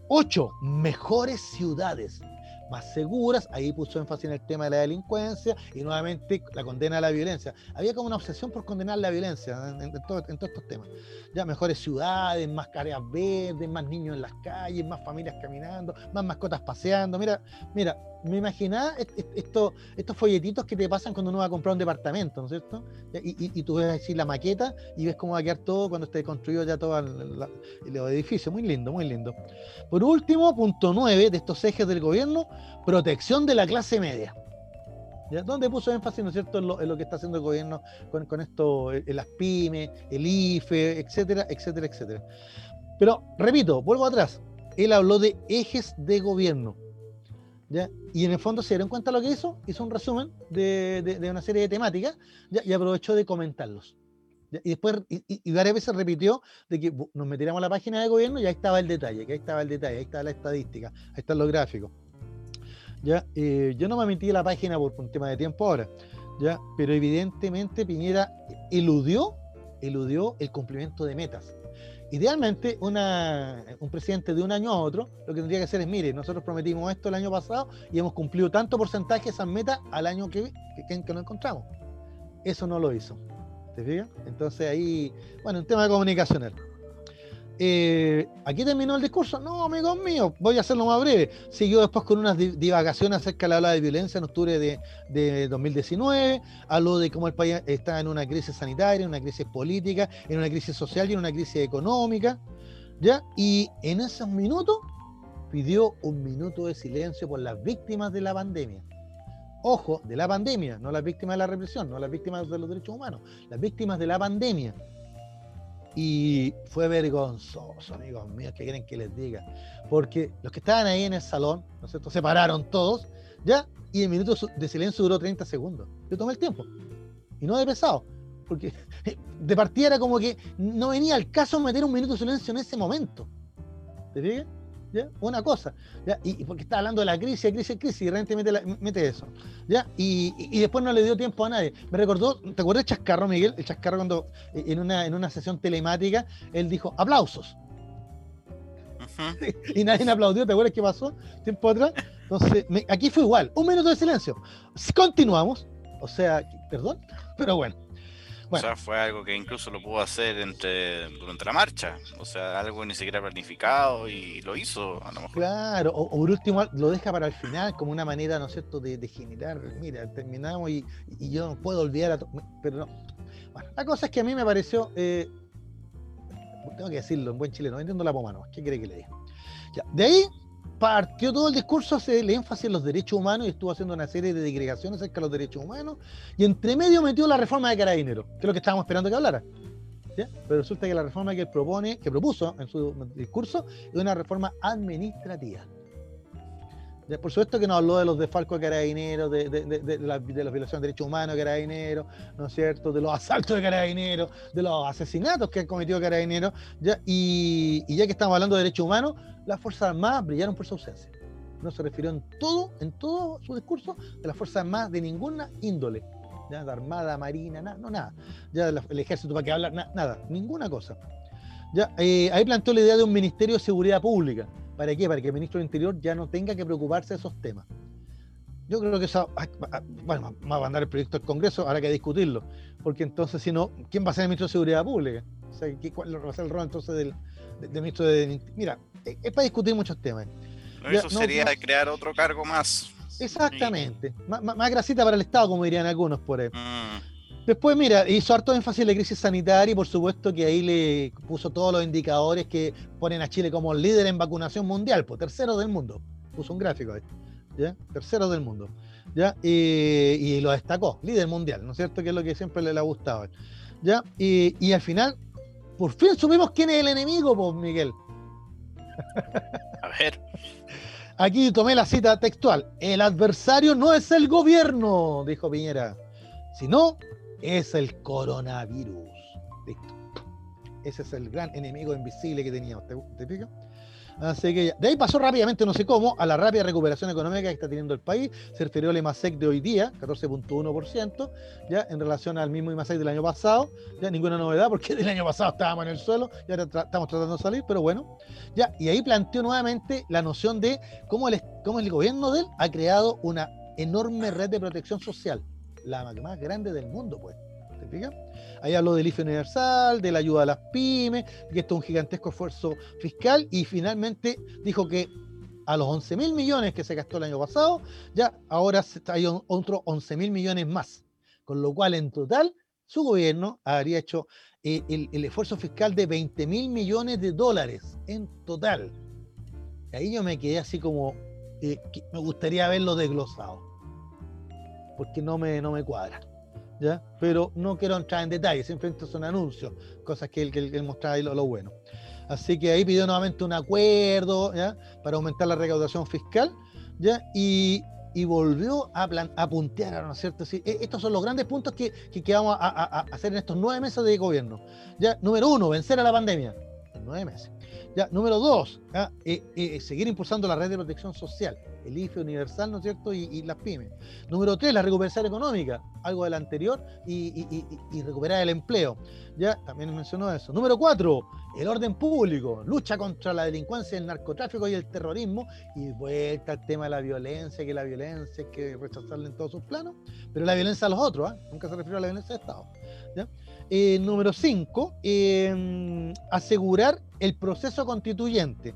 8. Mejores ciudades más seguras, ahí puso énfasis en el tema de la delincuencia y nuevamente la condena a la violencia. Había como una obsesión por condenar la violencia en, todos estos temas. Ya mejores ciudades, más áreas verdes, más niños en las calles, más familias caminando, más mascotas paseando. Mira, mira, me imaginaba esto, estos folletitos que te pasan cuando uno va a comprar un departamento, ¿no es cierto? Y, tú ves así la maqueta y ves cómo va a quedar todo cuando esté construido ya todo el, edificio. Muy lindo, muy lindo. Por último, punto 9 de estos ejes del gobierno, protección de la clase media. ¿Ya? ¿Dónde puso énfasis, ¿no es cierto?, en lo, que está haciendo el gobierno con, esto, en las pymes, el IFE, etcétera, etcétera, etcétera. Pero, repito, vuelvo atrás. Él habló de ejes de gobierno. ¿ya? Y en el fondo se dieron cuenta lo que hizo, hizo un resumen de, una serie de temáticas y aprovechó de comentarlos. Y después, y, varias veces repitió de que nos metiéramos a la página de gobierno y ahí estaba el detalle, que ahí estaba el detalle, ahí estaba la estadística, ahí están los gráficos. ¿Ya? Eh, yo no me metí a la página por un tema de tiempo ahora, ¿ya? pero evidentemente Piñera eludió, eludió el cumplimiento de metas. Idealmente, una, un presidente de un año a otro, lo que tendría que hacer es, mire, nosotros prometimos esto el año pasado y hemos cumplido tanto porcentaje de esas metas al año que, que, que nos encontramos. Eso no lo hizo. ¿Te fijas? Entonces ahí, bueno, un tema comunicacional. Eh, ¿Aquí terminó el discurso? No, amigos míos, voy a hacerlo más breve. Siguió después con unas divagaciones acerca de la ola de violencia en octubre de, de 2019. Habló de cómo el país está en una crisis sanitaria, en una crisis política, en una crisis social y en una crisis económica. ¿ya? Y en esos minutos pidió un minuto de silencio por las víctimas de la pandemia. Ojo, de la pandemia, no las víctimas de la represión, no las víctimas de los derechos humanos, las víctimas de la pandemia. Y fue vergonzoso, amigos míos, que quieren que les diga. Porque los que estaban ahí en el salón, ¿no es cierto? Se pararon todos, ¿ya? Y el minuto de silencio duró 30 segundos. Yo tomé el tiempo. Y no de pesado. Porque de partida era como que no venía al caso meter un minuto de silencio en ese momento. ¿Te fijas? Una cosa, Y, porque está hablando de la crisis, crisis, crisis, y de repente mete, eso, ¿ya? Y, después no le dio tiempo a nadie. Me recordó, ¿te acuerdas del Chascarro, Miguel? El Chascarro cuando eh, en una, en una sesión telemática, él dijo, aplausos. y nadie aplaudió, ¿te acuerdas qué pasó tiempo atrás? Entonces, aquí fue igual, un minuto de silencio. Continuamos, o sea, perdón, pero bueno. O sea, fue algo que incluso lo pudo hacer entre, durante la marcha. O sea, algo ni siquiera planificado y lo hizo a lo mejor. Claro, o, por último lo deja para el final como una manera, ¿no es cierto?, de, generar, mira, terminamos y, yo no puedo olvidar a... Pero no. Bueno, la cosa es que a mí me pareció... Eh, tengo que decirlo en buen chileno, no entiendo la pomano, ¿qué quiere que le diga? Ya, de ahí partió todo el discurso hacia el énfasis en los derechos humanos y estuvo haciendo una serie de digregaciones acerca de los derechos humanos y entre medio metió la reforma de carabineros, que es lo que estábamos esperando que hablara. Pero resulta que la reforma que él propone, que propuso en su discurso, es una reforma administrativa. Por supuesto que nos habló de los desfalcos de carabineros, de, de, de, de la, violaciones de derechos humanos de carabineros, ¿no es cierto? De los asaltos de carabineros, de los asesinatos que han cometido carabineros, ¿ya? Y, ya que estamos hablando de derechos humanos, las Fuerzas Armadas brillaron por su ausencia. No se refirió en todo, en todo su discurso de las Fuerzas Armadas de ninguna índole. ¿ya? De Armada, Marina, nada, no nada. Ya el ejército para que hablar, nada, ninguna cosa. Ya, eh, ahí planteó la idea de un Ministerio de Seguridad Pública. ¿Para qué? Para que el ministro del Interior ya no tenga que preocuparse de esos temas. Yo creo que eso, ah, ah, bueno, va a mandar el proyecto al Congreso, habrá que discutirlo, porque entonces si no, ¿quién va a ser el ministro de Seguridad Pública? O sea, ¿cuál va a ser el rol entonces del, ministro de... Mira, es para discutir muchos temas. eso sería crear otro cargo más. Exactamente, más, grasita para el Estado, como dirían algunos por ahí. Mm. Después, mira, hizo harto énfasis en la crisis sanitaria y por supuesto que ahí le puso todos los indicadores que ponen a Chile como líder en vacunación mundial, pues tercero del mundo. Puso un gráfico ahí. Tercero del mundo, ¿ya? Y, lo destacó, líder mundial, ¿no es cierto? Que es lo que siempre le, ha gustado, ¿ya? Y, al final, por fin supimos quién es el enemigo, pues, Miguel. A ver. Aquí tomé la cita textual. El adversario no es el gobierno, dijo Piñera, sino es el coronavirus. Listo. Ese es el gran enemigo invisible que teníamos. ¿Te, te Así que de ahí pasó rápidamente, no sé cómo, a la rápida recuperación económica que está teniendo el país. Se refirió al IMASEC de hoy día, 14.1%, ya en relación al mismo IMASEC del año pasado. Ya ninguna novedad, porque del año pasado estábamos en el suelo y ahora estamos tratando de salir, pero bueno. Ya, y ahí planteó nuevamente la noción de cómo el, cómo el gobierno de él ha creado una enorme red de protección social, la más grande del mundo, pues. ¿Te fijas? Ahí habló del IFE universal, de la ayuda a las pymes, que esto es un gigantesco esfuerzo fiscal y finalmente dijo que a los 11 mil millones que se gastó el año pasado, ya ahora hay otros 11 mil millones más. Con lo cual, en total, su gobierno habría hecho eh, el, esfuerzo fiscal de 20 mil millones de dólares en total. ahí yo me quedé así como, eh, me gustaría verlo desglosado, porque no me, no me cuadra. Pero no quiero entrar en detalles, simplemente son anuncios, cosas que él, que él, mostraba ahí lo, bueno. Así que ahí pidió nuevamente un acuerdo, Para aumentar la recaudación fiscal, ¿ya? Y, volvió a, plan, a puntear, ¿no es cierto? Sí, e, estos son los grandes puntos que, que, vamos a, hacer en estos nueve meses de gobierno. ¿ya? Número uno, vencer a la pandemia. En nueve meses. Ya, número dos, eh, eh, seguir impulsando la red de protección social, el IFE universal, ¿no es cierto? Y, las pymes. Número tres, la recuperación económica, algo del anterior, y, recuperar el empleo. Ya, también mencionó eso. Número cuatro, el orden público, lucha contra la delincuencia, el narcotráfico y el terrorismo, y vuelta al tema de la violencia, que la violencia hay que rechazarla en todos sus planos, pero la violencia a los otros, ¿eh? nunca se refiere a la violencia de Estado. ¿ya? Eh, número 5, em, asegurar el proceso constituyente.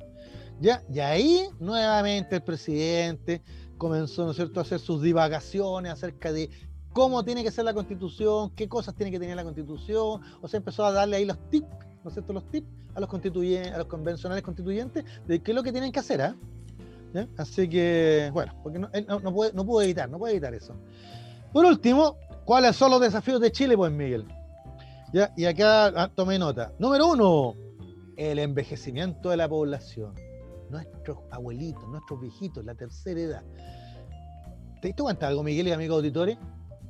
¿ya? Y ahí nuevamente el presidente comenzó ¿no es cierto? a hacer sus divagaciones acerca de cómo tiene que ser la constitución, qué cosas tiene que tener la constitución, o sea, empezó a darle ahí los tips, ¿no es cierto? Los tips a los constituyentes, a los convencionales constituyentes de qué es lo que tienen que hacer, ¿ah? Así que, bueno, porque no, no, puede, no puede evitar, no puede evitar eso. Por último, ¿cuáles son los desafíos de Chile, pues, Miguel? Y acá ah, tomé nota. Número uno, el envejecimiento de la población. Nuestros abuelitos, nuestros viejitos, la tercera edad. ¿Te diste cuenta algo, Miguel y amigos auditores?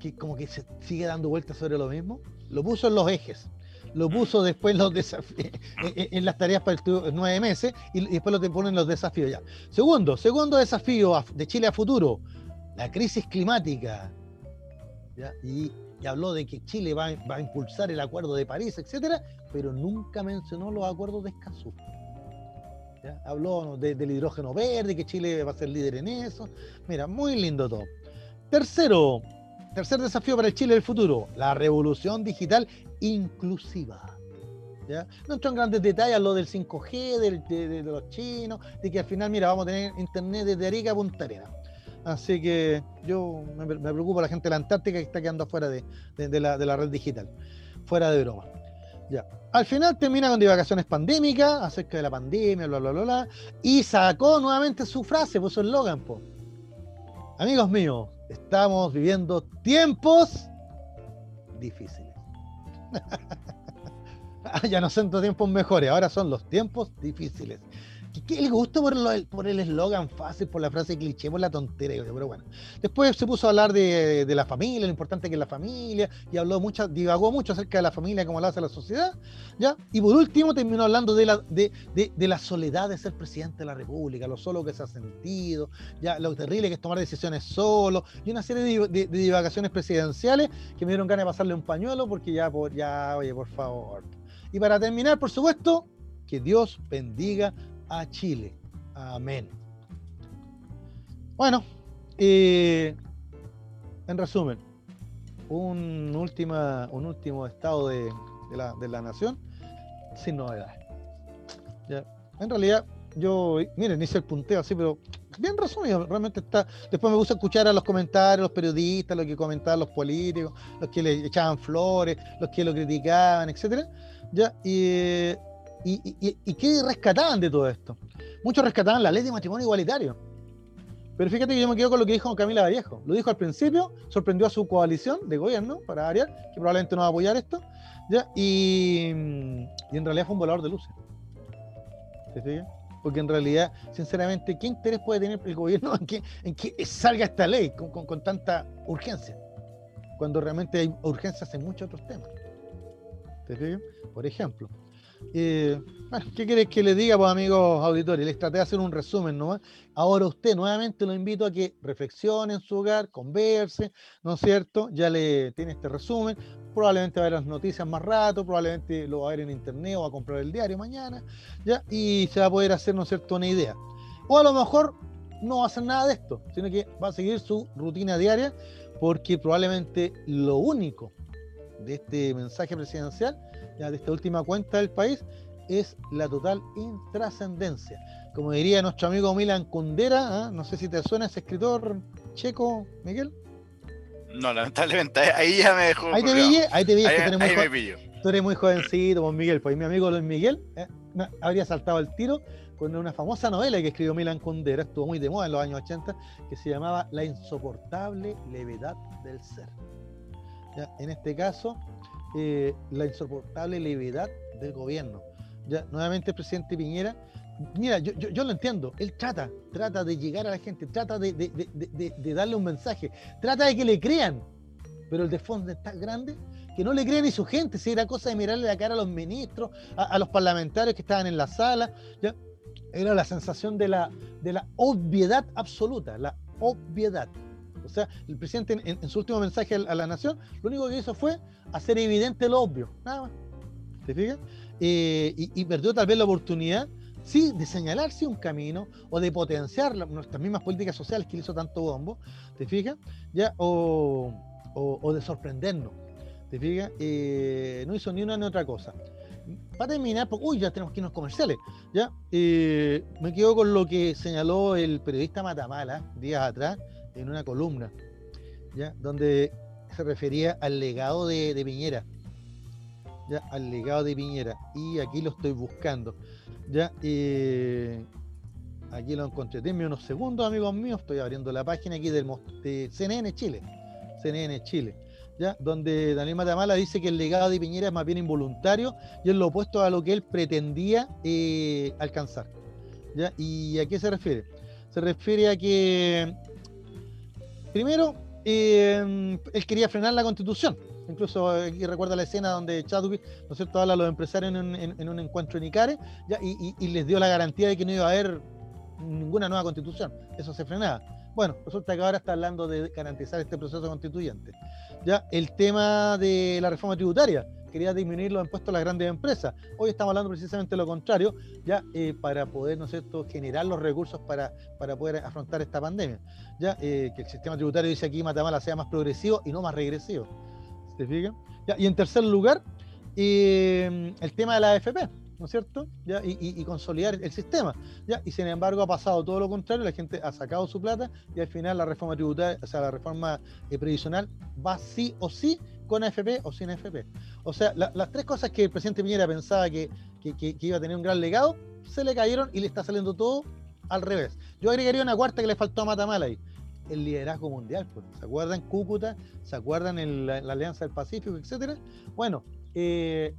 Que como que se sigue dando vueltas sobre lo mismo. Lo puso en los ejes. Lo puso después los en, las tareas para el nueve meses y, después lo te ponen los desafíos ya. Segundo, segundo desafío de Chile a futuro, la crisis climática. ¿ya? Y y habló de que Chile va, a impulsar el acuerdo de París, etcétera, pero nunca mencionó los acuerdos de Escazú. Habló del hidrógeno verde, que Chile va a ser líder en eso. Mira, muy lindo todo. Tercero, tercer desafío para el Chile del futuro, la revolución digital inclusiva. No entro en grandes detalles, lo del 5G, de, los chinos, de que al final, mira, vamos a tener internet desde Arica a Punta Arenas. Así que yo me, me preocupo la gente de la Antártica que está quedando fuera de, la, red digital. Fuera de broma. Ya. Al final termina con divagaciones pandémicas acerca de la pandemia, bla, bla, bla, bla. Y sacó nuevamente su frase, puso el Logan, po. Amigos míos, estamos viviendo tiempos difíciles. ya no son tiempos mejores, ahora son los tiempos difíciles que, el gusto por, el eslogan fácil, por la frase cliché, por la tontería, pero bueno. Después se puso a hablar de, la familia, lo importante que es la familia, y habló mucho, divagó mucho acerca de la familia, cómo la hace la sociedad, ¿ya? Y por último terminó hablando de la, de, la soledad de ser presidente de la República, lo solo que se ha sentido, ya lo terrible que es tomar decisiones solo, y una serie de, divagaciones presidenciales que me dieron ganas de pasarle un pañuelo porque ya, por, ya, oye, por favor. Y para terminar, por supuesto, que Dios bendiga a Chile. Amén. Bueno, eh, en resumen, un, última, un último estado de, la, de la, nación sin novedades. En realidad, yo, miren, hice el punteo así, pero bien resumido, realmente está. Después me gusta escuchar a los comentarios, los periodistas, lo que comentaban los políticos, los que le echaban flores, los que lo criticaban, etcétera. ¿ya? Y, y, qué rescataban de todo esto. Muchos rescataban la ley de matrimonio igualitario. Pero fíjate que yo me quedo con lo que dijo Camila Vallejo. Lo dijo al principio, sorprendió a su coalición de gobierno para Arias, que probablemente no va a apoyar esto. Y, en realidad fue un volador de luces. ¿Se fijan? Porque en realidad, sinceramente, ¿qué interés puede tener el gobierno en que, salga esta ley con, tanta urgencia? Cuando realmente hay urgencias en muchos otros temas. ¿Te Por ejemplo. ¿Qué quieres que le diga, pues, amigos auditores? Les traté de hacer un resumen nomás. Ahora usted nuevamente lo invito a que reflexione en su hogar, converse, ¿no es cierto? Ya le tiene este resumen probablemente va a ver las noticias más rato, probablemente lo va a ver en internet o va a comprar el diario mañana, ¿ya? Y se va a poder hacer, ¿no es cierto?, una idea. O a lo mejor no va a hacer nada de esto, sino que va a seguir su rutina diaria, porque probablemente lo único de este mensaje presidencial, ya de esta última cuenta del país, es la total intrascendencia. Como diría nuestro amigo Milan Kundera, ¿ah? no sé si te suena ese escritor checo, Miguel. No, lamentablemente, ahí ya me dejó. Ahí te vi, ahí te vi. Ahí, tú, eres muy tú eres muy jovencito, Juan Miguel. Pues mi amigo Luis Miguel eh, habría saltado el tiro con una famosa novela que escribió Milan Kundera, estuvo muy de moda en los años 80, que se llamaba La insoportable levedad del ser. ¿Ya? En este caso, eh, la insoportable levedad del gobierno. Ya, nuevamente el presidente Piñera mira, yo, yo, lo entiendo, él trata, trata de llegar a la gente, trata de, de, darle un mensaje, trata de que le crean, pero el de fondo es tan grande que no le creen ni su gente, si era cosa de mirarle la cara a los ministros, a, los parlamentarios que estaban en la sala, era la sensación de la, de la obviedad absoluta, la obviedad. O sea, el presidente en, su último mensaje a, la nación, lo único que hizo fue hacer evidente lo obvio, nada más. ¿Te fijas? Eh, y, perdió tal vez la oportunidad sí, de señalarse un camino o de potenciar nuestras mismas políticas sociales que hizo tanto bombo, ¿te fijas? ¿Ya? O, de sorprendernos, ¿te fijas? Eh, no hizo ni una ni otra cosa. Para terminar, porque, uy, ya tenemos que irnos comerciales, ¿ya? Eh, me quedo con lo que señaló el periodista Matamala días atrás en una columna, ¿ya? Donde se refería al legado de, de Piñera, ¿ya? Al legado de Piñera. Y aquí lo estoy buscando. Ya, aquí lo encontré. Denme unos segundos, amigos míos. Estoy abriendo la página aquí del de CNN Chile. CNN Chile. ¿ya? Donde Daniel Matamala dice que el legado de Piñera es más bien involuntario y es lo opuesto a lo que él pretendía eh, alcanzar. ¿ya? ¿Y a qué se refiere? Se refiere a que, primero, eh, él quería frenar la constitución Incluso aquí recuerda la escena donde Chadwick, ¿no es cierto?, habla a los empresarios en, un encuentro en Icare y, les dio la garantía de que no iba a haber ninguna nueva constitución. Eso se frenaba. Bueno, resulta que ahora está hablando de garantizar este proceso constituyente. Ya el tema de la reforma tributaria, quería disminuir los impuestos a las grandes empresas. Hoy estamos hablando precisamente de lo contrario, ya eh, para poder, ¿no es cierto?, generar los recursos para, para poder afrontar esta pandemia. Ya eh, que el sistema tributario dice aquí Matamala sea más progresivo y no más regresivo. ¿Te fijas? y en tercer lugar, eh, el tema de la AFP, ¿no es cierto? ¿Ya? Y, consolidar el sistema. ¿ya? Y sin embargo ha pasado todo lo contrario, la gente ha sacado su plata y al final la reforma tributaria, o sea, la reforma previsional va sí o sí con AFP o sin AFP. O sea, las tres cosas que el presidente Piñera pensaba que, que, iba a tener un gran legado, se le cayeron y le está saliendo todo al revés. Yo agregaría una cuarta que le faltó a Matamala ahí el liderazgo mundial. Pues. ¿Se acuerdan Cúcuta? ¿Se acuerdan en la, Alianza del Pacífico, etcétera? Bueno, eh,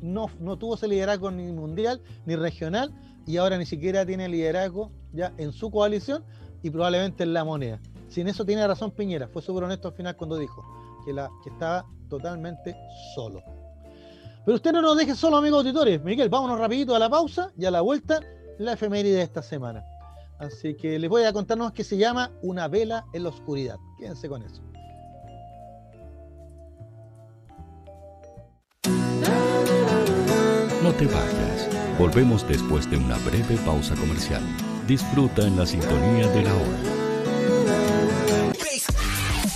no, no tuvo ese liderazgo ni mundial ni regional y ahora ni siquiera tiene liderazgo ya en su coalición y probablemente en la moneda. Sin eso tiene razón Piñera, fue súper honesto al final cuando dijo que, estaba totalmente solo. Pero usted no nos deje solo, amigos auditores. Miguel, vámonos rapidito a la pausa y a la vuelta la efeméride de esta semana. Así que les voy a contarnos que se llama Una vela en la oscuridad. Quédense con eso. te vayas. Volvemos después de una breve pausa comercial. Disfruta en la sintonía de la hora.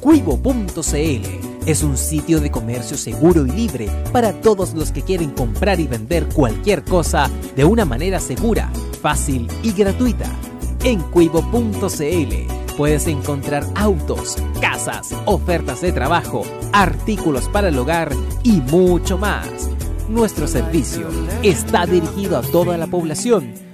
Cuivo.cl es un sitio de comercio seguro y libre para todos los que quieren comprar y vender cualquier cosa de una manera segura, fácil y gratuita. En cuivo.cl puedes encontrar autos, casas, ofertas de trabajo, artículos para el hogar y mucho más. Nuestro servicio está dirigido a toda la población,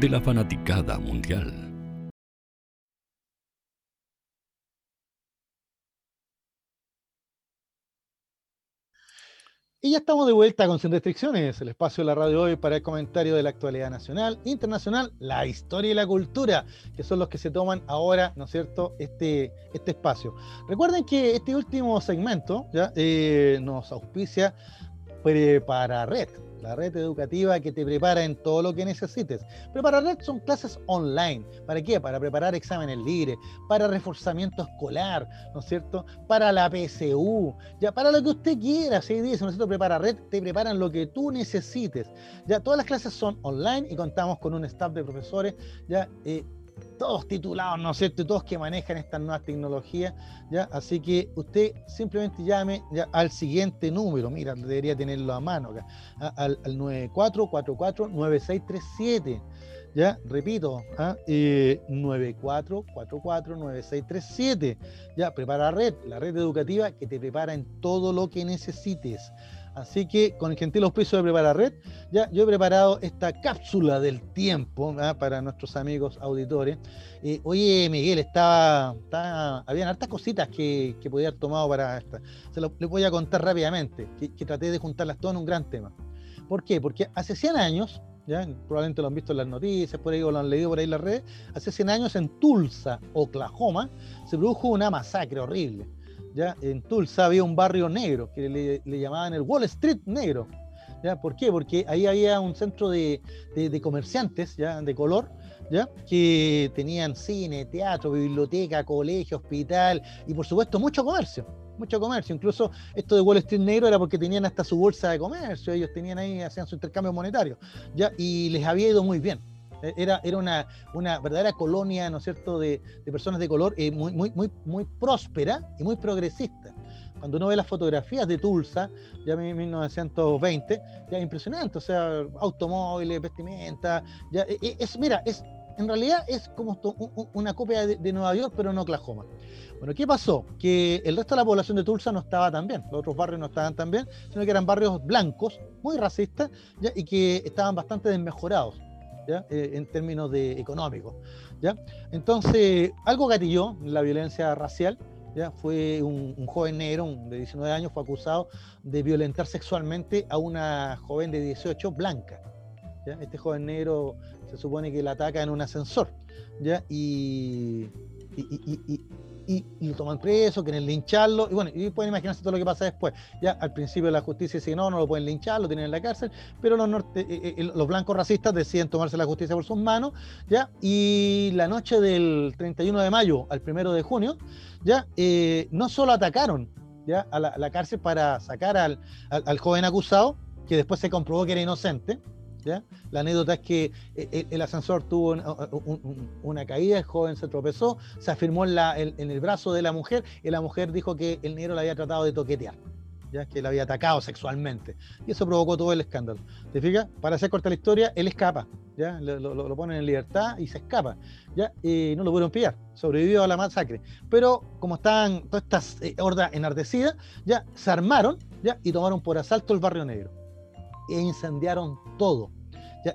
de la fanaticada mundial. Y ya estamos de vuelta con Sin Restricciones, el espacio de la radio hoy para el comentario de la actualidad nacional, internacional, la historia y la cultura, que son los que se toman ahora, ¿no es cierto?, este, este espacio. Recuerden que este último segmento ya eh, nos auspicia para Red, la red educativa que te prepara en todo lo que necesites. Prepara Red son clases online. ¿Para qué? Para preparar exámenes libres, para reforzamiento escolar, ¿no es cierto? Para la PSU, ya para lo que usted quiera. Si dice, ¿no es cierto? Prepara Red, te preparan lo que tú necesites. Ya todas las clases son online y contamos con un staff de profesores ya eh, todos titulados, ¿no es cierto? Todos que manejan estas nuevas tecnologías, ¿ya? Así que usted simplemente llame al siguiente número, mira, debería tenerlo a mano acá, al, 94449637, ¿ya? Repito, ¿ah? eh, 94449637, ¿ya? Prepara red, la red educativa que te prepara en todo lo que necesites. Así que con el gentil auspicio de Prepara Red, ya yo he preparado esta cápsula del tiempo ¿ah? para nuestros amigos auditores. Eh, oye, Miguel, estaba, habían hartas cositas que, que podía haber tomado para esta. Se lo voy a contar rápidamente, que, traté de juntarlas todas en un gran tema. ¿Por qué? Porque hace 100 años, ¿ya? probablemente lo han visto en las noticias, por ahí o lo han leído por ahí en las redes, hace 100 años en Tulsa, Oklahoma, se produjo una masacre horrible En Tulsa había un barrio negro que le, llamaban el Wall Street negro. ¿ya? ¿Por qué? Porque ahí había un centro de, comerciantes ¿ya? de color ¿ya? que tenían cine, teatro, biblioteca, colegio, hospital y por supuesto mucho comercio. Mucho comercio, incluso esto de Wall Street negro era porque tenían hasta su bolsa de comercio, ellos tenían ahí, hacían su intercambio monetario, ¿ya? y les había ido muy bien. Eh, era, era una, una verdadera colonia, ¿no es cierto?, de, personas de color eh, muy, muy, muy, muy próspera y muy progresista. Cuando uno ve las fotografías de Tulsa, ya en 1920, ya impresionante, o sea, automóviles, vestimenta, ya, eh, es, mira, es, en realidad es como una copia de, Nueva York, pero en Oklahoma. Bueno, ¿qué pasó? Que el resto de la población de Tulsa no estaba tan bien, los otros barrios no estaban tan bien, sino que eran barrios blancos, muy racistas, y que estaban bastante desmejorados. Eh, en términos de económicos. Entonces, algo gatilló la violencia racial. ¿ya? Fue un, joven negro de 19 años, fue acusado de violentar sexualmente a una joven de 18 blanca. ¿ya? Este joven negro se supone que la ataca en un ascensor. ¿ya? y, lo toman preso, quieren lincharlo, y bueno, y pueden imaginarse todo lo que pasa después. Ya al principio la justicia dice no, no lo pueden linchar, lo tienen en la cárcel, pero eh, eh, los blancos racistas deciden tomarse la justicia por sus manos, ya, y la noche del 31 de mayo al 1 de junio, ya, eh, no solo atacaron ya, a la, cárcel para sacar al, al joven acusado, que después se comprobó que era inocente, la anécdota es que eh, el, ascensor tuvo una, caída, el joven se tropezó, se afirmó en, el brazo de la mujer y la mujer dijo que el negro la había tratado de toquetear. ¿Ya? que la había atacado sexualmente. Y eso provocó todo el escándalo. ¿Te fijas? Para hacer corta la historia, él escapa, ¿ya? Lo, ponen en libertad y se escapa. ¿ya? Y no lo pudieron pillar. Sobrevivió a la masacre. Pero como estaban todas estas eh, hordas enardecidas, ya se armaron ¿ya? y tomaron por asalto el barrio negro e incendiaron todo.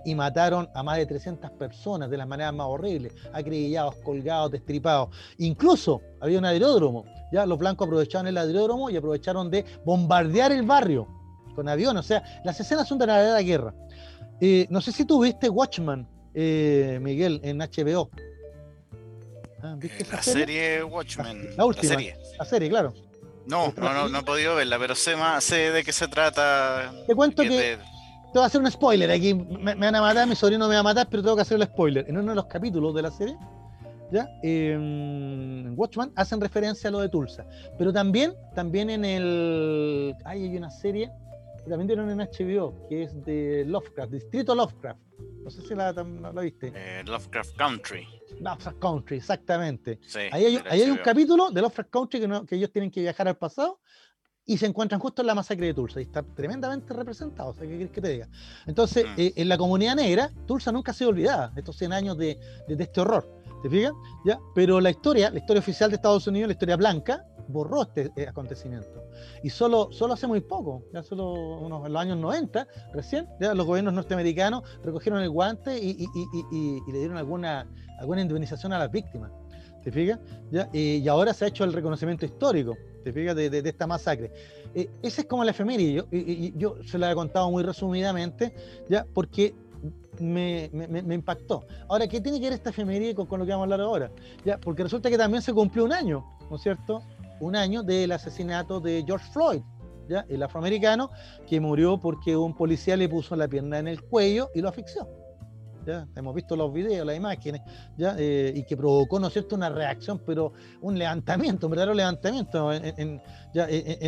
y mataron a más de 300 personas de las maneras más horribles, acribillados, colgados, destripados. Incluso había un aeródromo, ya los blancos aprovecharon el aeródromo y aprovecharon de bombardear el barrio con aviones. O sea, las escenas son de la verdadera guerra. Eh, no sé si tú viste Watchman, eh, Miguel, en HBO. Ah, ¿viste eh, la serie, Watchmen. La, última. La serie, claro. No, no, no, no he podido verla, pero sé más, sé de qué se trata. Te cuento que, te voy a hacer un spoiler aquí. Me, van a matar, mi sobrino me va a matar, pero tengo que hacer el spoiler. En uno de los capítulos de la serie, ¿ya? en Watchman hacen referencia a lo de Tulsa. Pero también, también en el. hay una serie que también dieron en HBO, que es de Lovecraft, Distrito Lovecraft. No sé si la, viste. Eh, Lovecraft Country. Lovecraft Country, exactamente. ahí hay, un capítulo de Lovecraft Country que, que ellos tienen que viajar al pasado y se encuentran justo en la masacre de Tulsa y está tremendamente representado, ¿qué quieres que te diga? Entonces, mm. eh, en la comunidad negra, Tulsa nunca ha sido olvidada, estos 100 años de, este horror, ¿te fijas? ¿Ya? Pero la historia, la historia oficial de Estados Unidos, la historia blanca, borró este eh, acontecimiento. Y solo, solo hace muy poco, ya solo unos, en los años 90, recién, ya los gobiernos norteamericanos recogieron el guante y, le dieron alguna, alguna indemnización a las víctimas. ¿Te fijas? ¿Ya? y ahora se ha hecho el reconocimiento histórico, ¿te? De, esta masacre. Eh, esa es como la efeméride, yo, y, yo se la he contado muy resumidamente, ¿ya? Porque me, me, impactó. Ahora, ¿qué tiene que ver esta efeméride con, con, lo que vamos a hablar ahora? ¿Ya? Porque resulta que también se cumplió un año, ¿no es cierto? Un año del asesinato de George Floyd, ¿ya? el afroamericano, que murió porque un policía le puso la pierna en el cuello y lo asfixió. Hemos visto los videos, las imágenes, ¿ya? Eh, y que provocó, ¿no cierto?, una reacción, pero un levantamiento, un verdadero levantamiento en,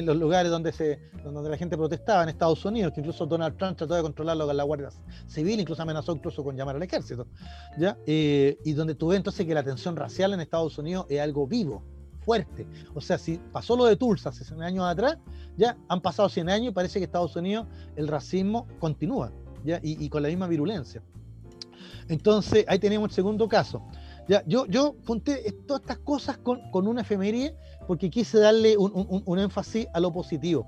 los lugares donde, se, donde la gente protestaba, en Estados Unidos, que incluso Donald Trump trató de controlarlo con la Guardia Civil, incluso amenazó incluso con llamar al ejército, ¿ya? Eh, y donde tuve entonces que la tensión racial en Estados Unidos es algo vivo, fuerte. O sea, si pasó lo de Tulsa hace 100 años atrás, ya han pasado 100 años y parece que Estados Unidos el racismo continúa, ¿ya? y con la misma virulencia. Entonces, ahí tenemos el segundo caso. Yo, yo junté todas estas cosas con, una efeméride porque quise darle un, énfasis a lo positivo.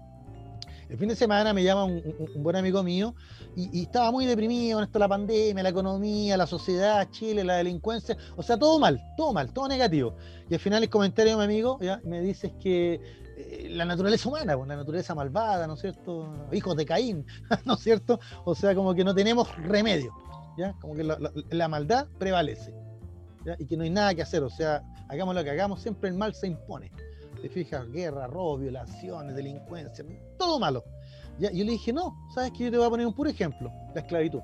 El fin de semana me llama un, buen amigo mío y, estaba muy deprimido con esto la pandemia, la economía, la sociedad, Chile, la delincuencia, o sea, todo mal, todo mal, todo negativo. Y al final el comentario de mi amigo ¿ya? me dice que eh, la naturaleza humana, pues, la naturaleza malvada, ¿no es cierto? Hijos de Caín, ¿no es cierto? O sea, como que no tenemos remedio. Como que la, maldad prevalece, Y que no hay nada que hacer, o sea, hagamos lo que hagamos, siempre el mal se impone. Te fijas, guerra, robo, violaciones, delincuencia, todo malo. ¿ya? Y yo le dije, no, ¿sabes que Yo te voy a poner un puro ejemplo, la esclavitud.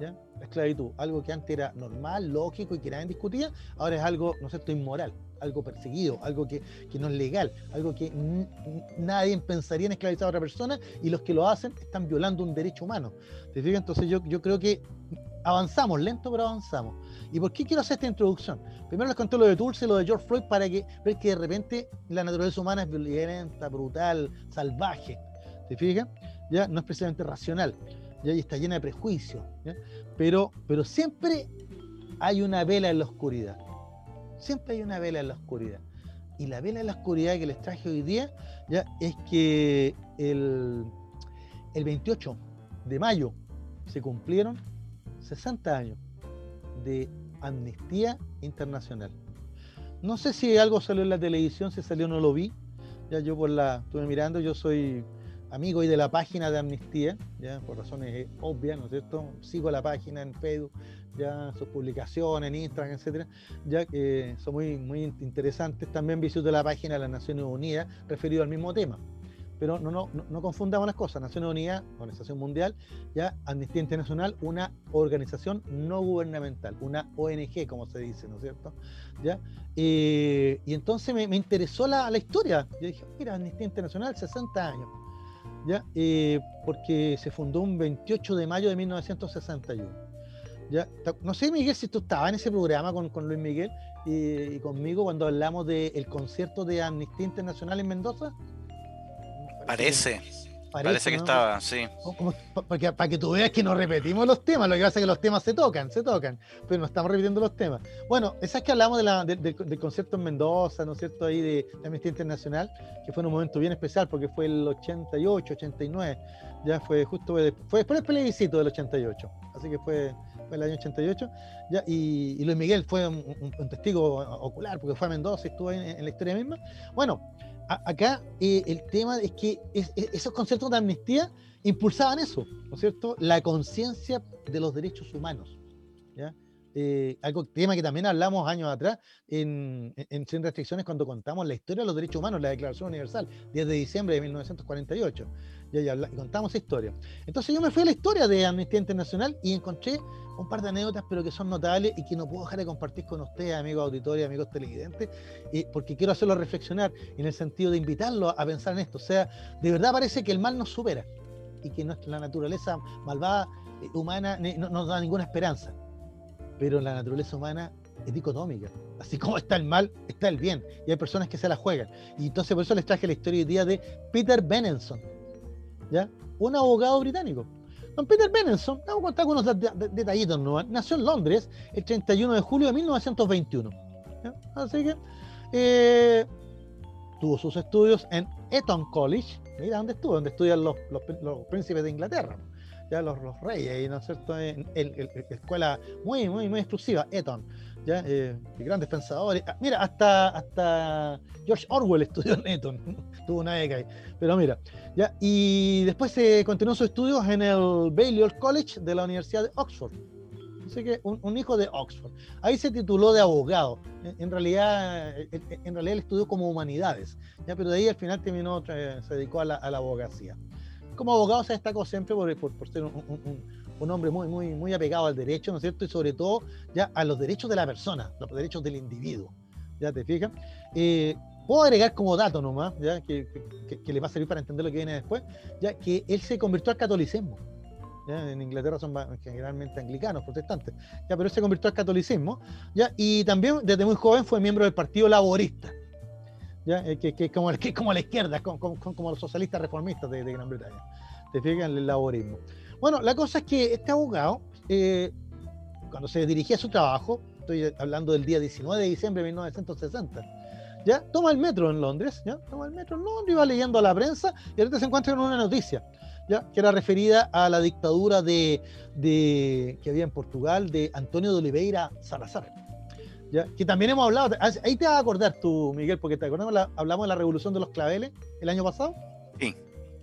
¿ya? La esclavitud, algo que antes era normal, lógico y que nadie discutía, ahora es algo, ¿no cierto?, inmoral algo perseguido, algo que, no es legal, algo que nadie pensaría en esclavizar a otra persona y los que lo hacen están violando un derecho humano. ¿Te fijas? Entonces yo, yo creo que avanzamos, lento pero avanzamos. ¿Y por qué quiero hacer esta introducción? Primero les conté lo de Tulsa y lo de George Floyd para que ver que de repente la naturaleza humana es violenta, brutal, salvaje. ¿Te fijas? Ya no es precisamente racional. Ya está llena de prejuicios. Pero, pero siempre hay una vela en la oscuridad. Siempre hay una vela en la oscuridad. Y la vela en la oscuridad que les traje hoy día es que el 28 de mayo se cumplieron 60 años de amnistía internacional. No sé si algo salió en la televisión, si salió no lo vi. Ya yo por la estuve mirando, yo soy amigo y de la página de Amnistía, ya por razones obvias, ¿no es cierto? Sigo la página en Facebook, ya sus publicaciones en Instagram, etcétera, ya que son muy, muy interesantes. También visito la página de las Naciones Unidas referido al mismo tema. Pero no, no, no, confundamos las cosas. Naciones Unidas, Organización Mundial, ya Amnistía Internacional, una organización no gubernamental, una ONG, como se dice, ¿no es cierto? ¿Ya? Y entonces me, me interesó la, la, historia. Yo dije, mira, Amnistía Internacional, 60 años. ¿Ya? Porque se fundó un 28 de mayo de 1961 no sé, Miguel, si tú estabas en ese programa con, Luis Miguel y, conmigo cuando hablamos del concierto de Amnistía Internacional en Mendoza. Parece. Parece, que estaba, sí. para que tú veas que no repetimos los temas, lo que pasa es que los temas se tocan, se tocan, pero no estamos repitiendo los temas. Bueno, esa es que hablamos del concierto en Mendoza, ¿no es cierto? Ahí de, Amnistía Internacional, que fue un momento bien especial porque fue el 88, 89, ya fue justo, fue después del plebiscito del 88, así que fue el año 88, ya, y, Luis Miguel fue un, testigo ocular porque fue a Mendoza y estuvo en, la historia misma. Bueno, acá eh, el tema es que esos conceptos de amnistía impulsaban eso, ¿no es cierto? La conciencia de los derechos humanos. ¿ya? Eh, algo tema que también hablamos años atrás en, en, Sin Restricciones cuando contamos la historia de los derechos humanos, la Declaración Universal, 10 de diciembre de 1948. Y, contamos esa. Entonces yo me fui a la historia de Amnistía Internacional y encontré un par de anécdotas, pero que son notables y que no puedo dejar de compartir con ustedes, amigos auditores, amigos televidentes, eh, porque quiero hacerlo reflexionar en el sentido de invitarlo a pensar en esto. O sea, de verdad parece que el mal nos supera y que nuestra, la naturaleza malvada, eh, humana, no nos da ninguna esperanza. Pero la naturaleza humana es dicotómica. Así como está el mal, está el bien. Y hay personas que se la juegan. Y entonces por eso les traje la historia hoy día de Peter Benenson, ¿ya? Un abogado británico. Don Peter Benenson, vamos a contar unos detallitos. Nació en Londres el 31 de julio de 1921. Así que eh, tuvo sus estudios en Eton College, mira dónde estuvo, donde estudian los, príncipes de Inglaterra, ya los, los reyes, ¿no es cierto? En, escuela muy, muy, muy exclusiva, Eton, ya, eh, grandes pensadores. Ah, mira, hasta, hasta George Orwell estudió en Eton, tuvo una beca ahí. Pero mira, ya, y después se continuó sus estudios en el Balliol College de la Universidad de Oxford. Así que un, hijo de Oxford. Ahí se tituló de abogado. En, realidad, en, realidad él estudió como humanidades, ¿ya? pero de ahí al final terminó, eh, se dedicó a la, abogacía. Como abogado se destacó siempre por, ser un, hombre muy, muy, muy apegado al derecho, ¿no es cierto? Y sobre todo ya a los derechos de la persona, los derechos del individuo. ¿Ya te fijas? Eh, puedo agregar como dato nomás, ¿ya? Que, que, le va a servir para entender lo que viene después, ya que él se convirtió al catolicismo. En Inglaterra son generalmente anglicanos, protestantes, ¿ya? pero él se convirtió al catolicismo, ¿ya? y también desde muy joven fue miembro del Partido Laborista, Eh, que, que, como, que como la izquierda, como, los socialistas reformistas de, Gran Bretaña. Te fijas el laborismo. Bueno, la cosa es que este abogado, eh, cuando se dirigía a su trabajo, estoy hablando del día 19 de diciembre de 1960, ¿ya? Toma el metro en Londres, ¿ya? Toma el metro en Londres va leyendo a la prensa y ahorita se encuentra con una noticia que era referida a la dictadura de, que había en Portugal de Antonio de Oliveira Salazar. ¿Ya? Que también hemos hablado, ahí te vas a acordar tú, Miguel, porque te acordamos, hablamos de la revolución de los claveles el año pasado. Sí,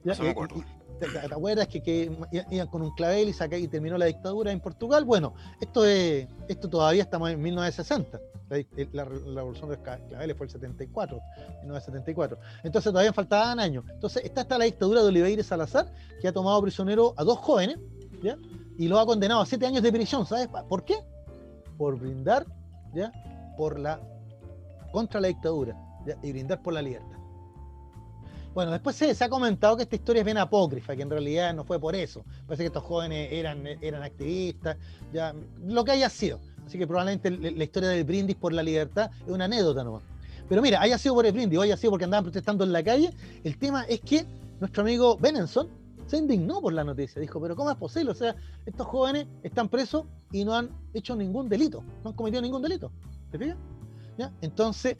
¿Ya? me acuerdo. ¿Te, acuerdas que, iban con un clavel y, saca, y terminó la dictadura en Portugal? Bueno, esto, es, esto todavía estamos en 1960. La, revolución de los claveles fue el 74, 1974. Entonces todavía faltaban años. Entonces está esta la dictadura de Oliveira Salazar, que ha tomado prisionero a dos jóvenes, ¿ya? Y los ha condenado a siete años de prisión. ¿Sabes por qué? Por brindar, ¿ya? Por la, contra la dictadura, Y brindar por la libertad. Bueno, después se, ha comentado que esta historia es bien apócrifa, que en realidad no fue por eso. Parece que estos jóvenes eran, eran activistas, ya, lo que haya sido. Así que probablemente la historia del brindis por la libertad es una anécdota nomás. Pero mira, haya sido por el brindis o haya sido porque andaban protestando en la calle, el tema es que nuestro amigo Benenson se indignó por la noticia. Dijo, pero ¿cómo es posible? O sea, estos jóvenes están presos y no han hecho ningún delito, no han cometido ningún delito. ¿Te fijas? ¿Ya? Entonces,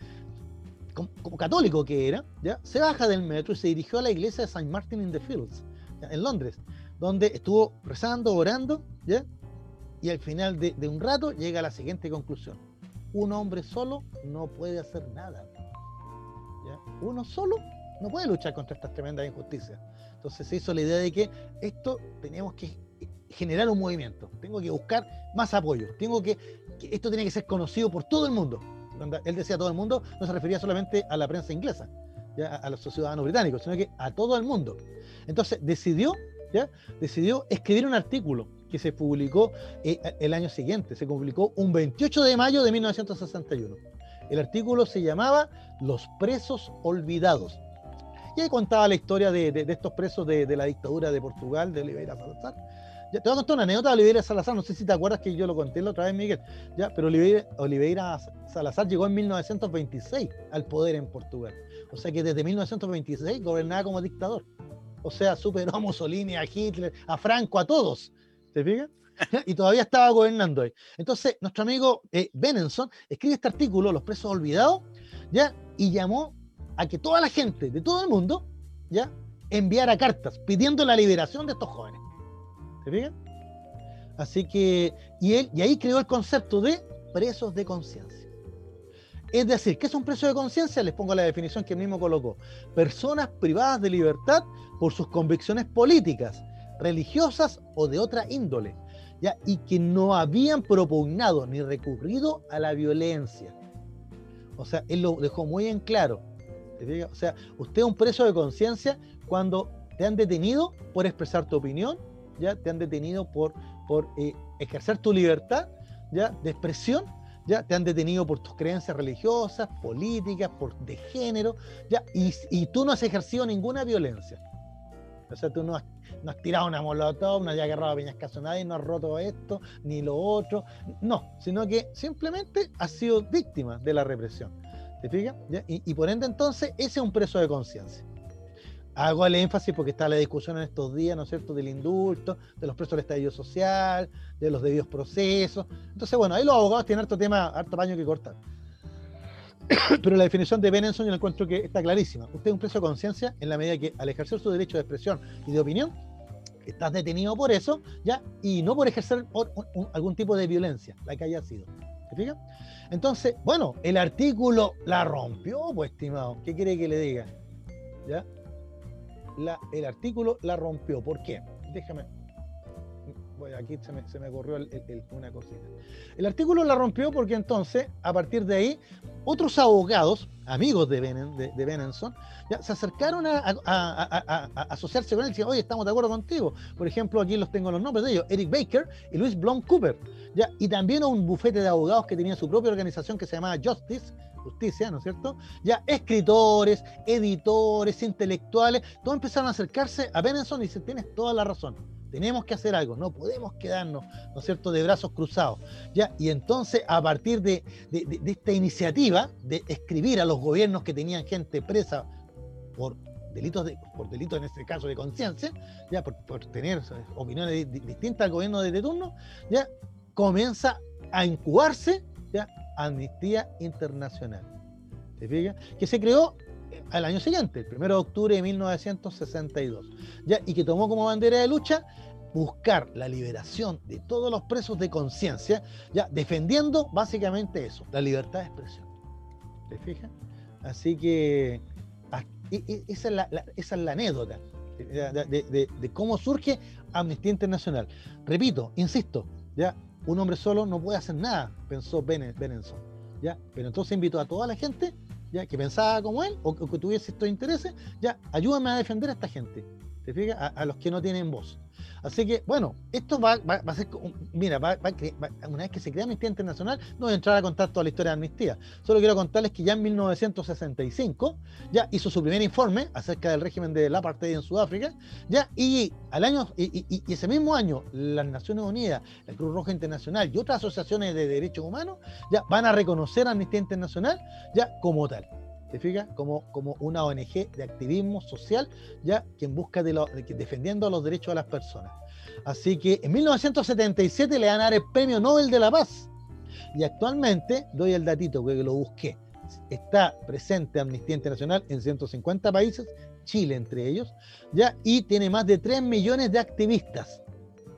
como, católico que era, ¿ya? se baja del metro y se dirigió a la iglesia de St. Martin in the Fields, en Londres, donde estuvo rezando, orando, ¿ya? y al final de, un rato llega a la siguiente conclusión. Un hombre solo no puede hacer nada. Uno solo no puede luchar contra estas tremendas injusticias. Entonces se hizo la idea de que esto tenemos que generar un movimiento, tengo que buscar más apoyo, tengo que, esto tiene que ser conocido por todo el mundo. él decía todo el mundo, no se refería solamente a la prensa inglesa, a los ciudadanos británicos, sino que a todo el mundo. Entonces decidió, ¿ya? decidió escribir un artículo que se publicó eh, el año siguiente, se publicó un 28 de mayo de 1961. El artículo se llamaba Los presos olvidados. Ahí contaba la historia de, estos presos de, la dictadura de Portugal, de Oliveira Salazar. Ya, te voy a contar una anécdota de Oliveira Salazar, no sé si te acuerdas que yo lo conté la otra vez, Miguel, ya, pero Oliveira, Oliveira Salazar llegó en 1926 al poder en Portugal. O sea que desde 1926 gobernaba como dictador. O sea, superó a Mussolini, a Hitler, a Franco, a todos. ¿Te fijas? y todavía estaba gobernando ahí. Entonces, nuestro amigo eh, Benenson escribe este artículo, Los presos olvidados, ¿ya? Y llamó a que toda la gente de todo el mundo, ¿ya? Enviara cartas pidiendo la liberación de estos jóvenes. ¿Te fijas? Así que, y, él, y ahí creó el concepto de presos de conciencia. Es decir, ¿qué es un preso de conciencia? Les pongo la definición que él mismo colocó. Personas privadas de libertad por sus convicciones políticas, religiosas o de otra índole, ¿ya? y que no habían propugnado ni recurrido a la violencia. O sea, él lo dejó muy en claro. O sea, usted es un preso de conciencia cuando te han detenido por expresar tu opinión, ya te han detenido por, por eh, ejercer tu libertad ya de expresión, ya te han detenido por tus creencias religiosas, políticas, por de género, ya y, tú no has ejercido ninguna violencia. O sea, tú no has, no has tirado una molotov, no has agarrado a piñascazo a nadie, no has roto esto, ni lo otro. No, sino que simplemente has sido víctima de la represión. ¿Te fijas? Y, por ende, entonces, ese es un preso de conciencia. Hago el énfasis porque está la discusión en estos días, ¿no es cierto?, del indulto, de los presos del estallido social, de los debidos procesos. Entonces, bueno, ahí los abogados tienen harto tema, harto paño que cortar. Pero la definición de Benenson yo encuentro que está clarísima. Usted es un preso de conciencia en la medida que al ejercer su derecho de expresión y de opinión, estás detenido por eso, ¿ya? Y no por ejercer algún tipo de violencia, la que haya sido. ¿Se fija? Entonces, bueno, el artículo la rompió, pues, estimado. ¿Qué quiere que le diga? ¿Ya? El artículo la rompió. ¿Por qué? Déjame aquí se me, se me corrió una cosita. El artículo la rompió porque entonces, a partir de ahí, otros abogados, amigos de, de, Benenson, ya se acercaron a, asociarse con él y decían, oye, estamos de acuerdo contigo. Por ejemplo, aquí los tengo los nombres de ellos, Eric Baker y Luis Blom Cooper. ¿ya? Y también un bufete de abogados que tenía su propia organización que se llamaba Justice, justicia, ¿no es cierto? Ya escritores, editores, intelectuales, todos empezaron a acercarse a Benenson y dicen, tienes toda la razón tenemos que hacer algo, no podemos quedarnos, ¿no es cierto?, de brazos cruzados. ¿ya? Y entonces, a partir de, esta iniciativa de escribir a los gobiernos que tenían gente presa por delitos, de, por delitos en este caso de conciencia, ya por, tener opiniones distintas al gobierno de, turno, ya comienza a incubarse ya Amnistía Internacional. ¿Te fijas? Que se creó al año siguiente, el 1 de octubre de 1962, ¿ya? y que tomó como bandera de lucha buscar la liberación de todos los presos de conciencia, ya defendiendo básicamente eso, la libertad de expresión. ¿Te fijas? Así que esa es la, esa es la anécdota de, cómo surge Amnistía Internacional. Repito, insisto, ya un hombre solo no puede hacer nada, pensó Benenson. ¿ya? Pero entonces invitó a toda la gente ya que pensaba como él o, que tuviese estos intereses, ya ayúdame a defender a esta gente, ¿te fijas? a los que no tienen voz. Así que, bueno, esto va, a ser, mira, una vez que se crea Amnistía Internacional, no voy a entrar a contar toda la historia de Amnistía. Solo quiero contarles que ya en 1965 ya hizo su primer informe acerca del régimen de la apartheid en Sudáfrica, ya, y al año, y, ese mismo año, las Naciones Unidas, la Cruz Roja Internacional y otras asociaciones de derechos humanos, ya van a reconocer a Amnistía Internacional ya como tal. Como, como una ONG de activismo social, ya quien busca de defendiendo los derechos de las personas. Así que en 1977 le van a dar el Premio Nobel de la Paz. Y actualmente, doy el datito porque lo busqué, está presente Amnistía Internacional en 150 países, Chile entre ellos, ya, y tiene más de 3 millones de activistas.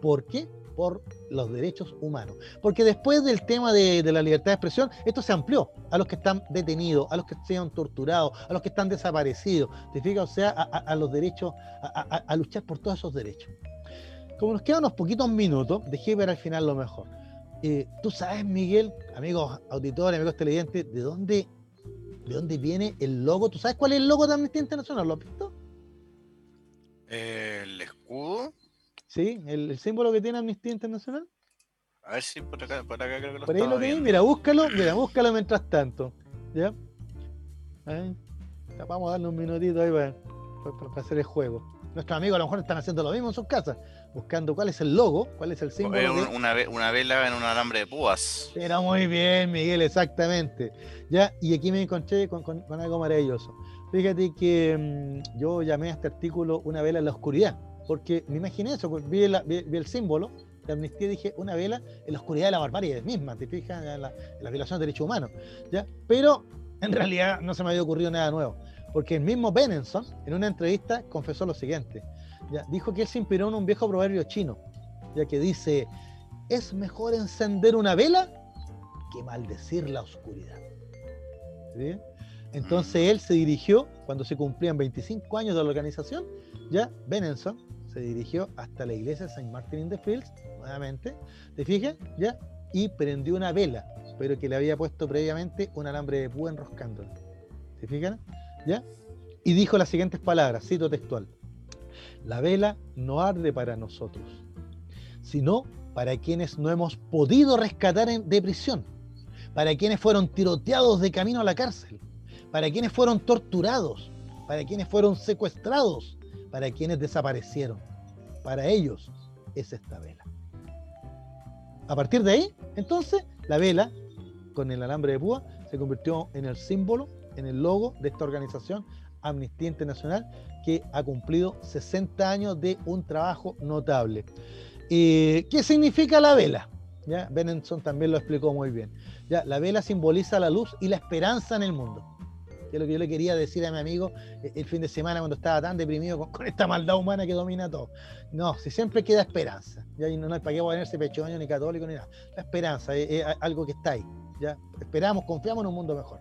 ¿Por qué? Por los derechos humanos. Porque después del tema de, la libertad de expresión, esto se amplió a los que están detenidos, a los que sean torturados, a los que están desaparecidos, ¿te fijas? O sea, a, los derechos, a, luchar por todos esos derechos. Como nos quedan unos poquitos minutos, dejé ver al final lo mejor. Eh, Tú sabes, Miguel, amigos auditores, amigos televidentes, ¿de dónde, ¿de dónde viene el logo? ¿Tú sabes cuál es el logo de Amnistía Internacional? ¿Lo has visto? El escudo. ¿Sí? El, símbolo que tiene Amnistía Internacional. A ver si por acá, por acá creo que lo Por ahí lo tiene, mira, búscalo, mira, búscalo mientras tanto. ¿Ya? Vamos a darle un minutito ahí para, para, hacer el juego. Nuestros amigos a lo mejor están haciendo lo mismo en sus casas, buscando cuál es el logo, cuál es el símbolo. una, una, vela en un alambre de púas. Era muy bien, Miguel, exactamente. Ya, y aquí me encontré con, con, algo maravilloso. Fíjate que mm, yo llamé a este artículo Una vela en la oscuridad porque me imaginé eso, pues, vi, el símbolo de amnistía y dije, una vela en la oscuridad de la barbarie misma, te fijas, en la, violación de derechos humanos. ¿ya? Pero en realidad no se me había ocurrido nada nuevo, porque el mismo Benenson, en una entrevista, confesó lo siguiente. ¿ya? Dijo que él se inspiró en un viejo proverbio chino, ya que dice, es mejor encender una vela que maldecir la oscuridad. Entonces él se dirigió, cuando se cumplían 25 años de la organización, ya Benenson se dirigió hasta la iglesia de Saint Martin in the Fields, nuevamente, ¿te fijas? ¿Ya? Y prendió una vela, pero que le había puesto previamente un alambre de púa enroscándolo. ¿Te fijan? ¿Ya? Y dijo las siguientes palabras, cito textual. La vela no arde para nosotros, sino para quienes no hemos podido rescatar de prisión, para quienes fueron tiroteados de camino a la cárcel, para quienes fueron torturados, para quienes fueron secuestrados, para quienes desaparecieron. Para ellos es esta vela. A partir de ahí, entonces, la vela con el alambre de púa se convirtió en el símbolo, en el logo de esta organización Amnistía Internacional que ha cumplido 60 años de un trabajo notable. ¿Qué significa la vela? ¿Ya? Benenson también lo explicó muy bien. ¿Ya? La vela simboliza la luz y la esperanza en el mundo. Es lo que yo le quería decir a mi amigo eh, el fin de semana cuando estaba tan deprimido con, esta maldad humana que domina todo. No, si siempre queda esperanza. ¿ya? Y no, hay para qué ponerse pechoño ni católico ni nada. La esperanza es, algo que está ahí. ¿ya? Esperamos, confiamos en un mundo mejor.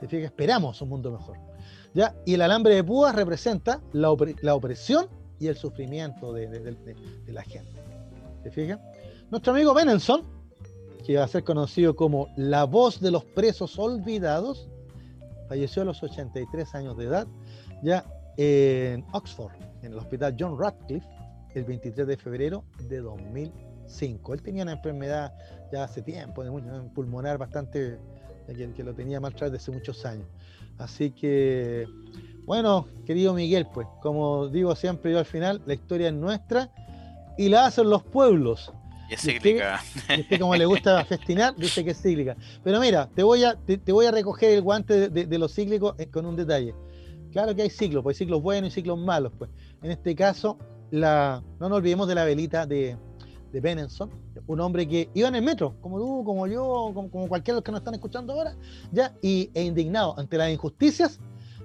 ¿Te fijas? Esperamos un mundo mejor. ¿ya? Y el alambre de púas representa la, opresión y el sufrimiento de, la gente. ¿Te fijas? Nuestro amigo Benenson, que va a ser conocido como la voz de los presos olvidados, falleció a los 83 años de edad, ya en Oxford, en el hospital John Radcliffe, el 23 de febrero de 2005. Él tenía una enfermedad ya hace tiempo, de pulmonar bastante, que, que lo tenía mal desde hace muchos años. Así que, bueno, querido Miguel, pues, como digo siempre yo al final, la historia es nuestra y la hacen los pueblos. Y es cíclica. como le gusta festinar, dice que es cíclica. Pero mira, te voy a, te, voy a recoger el guante de, los cíclicos eh, con un detalle. Claro que hay ciclos, pues hay ciclos buenos y ciclos malos, pues. En este caso, la, no nos olvidemos de la velita de, de Benenson, un hombre que iba en el metro, como tú, como yo, como, cualquiera de los que nos están escuchando ahora, ya, y, e indignado ante las injusticias,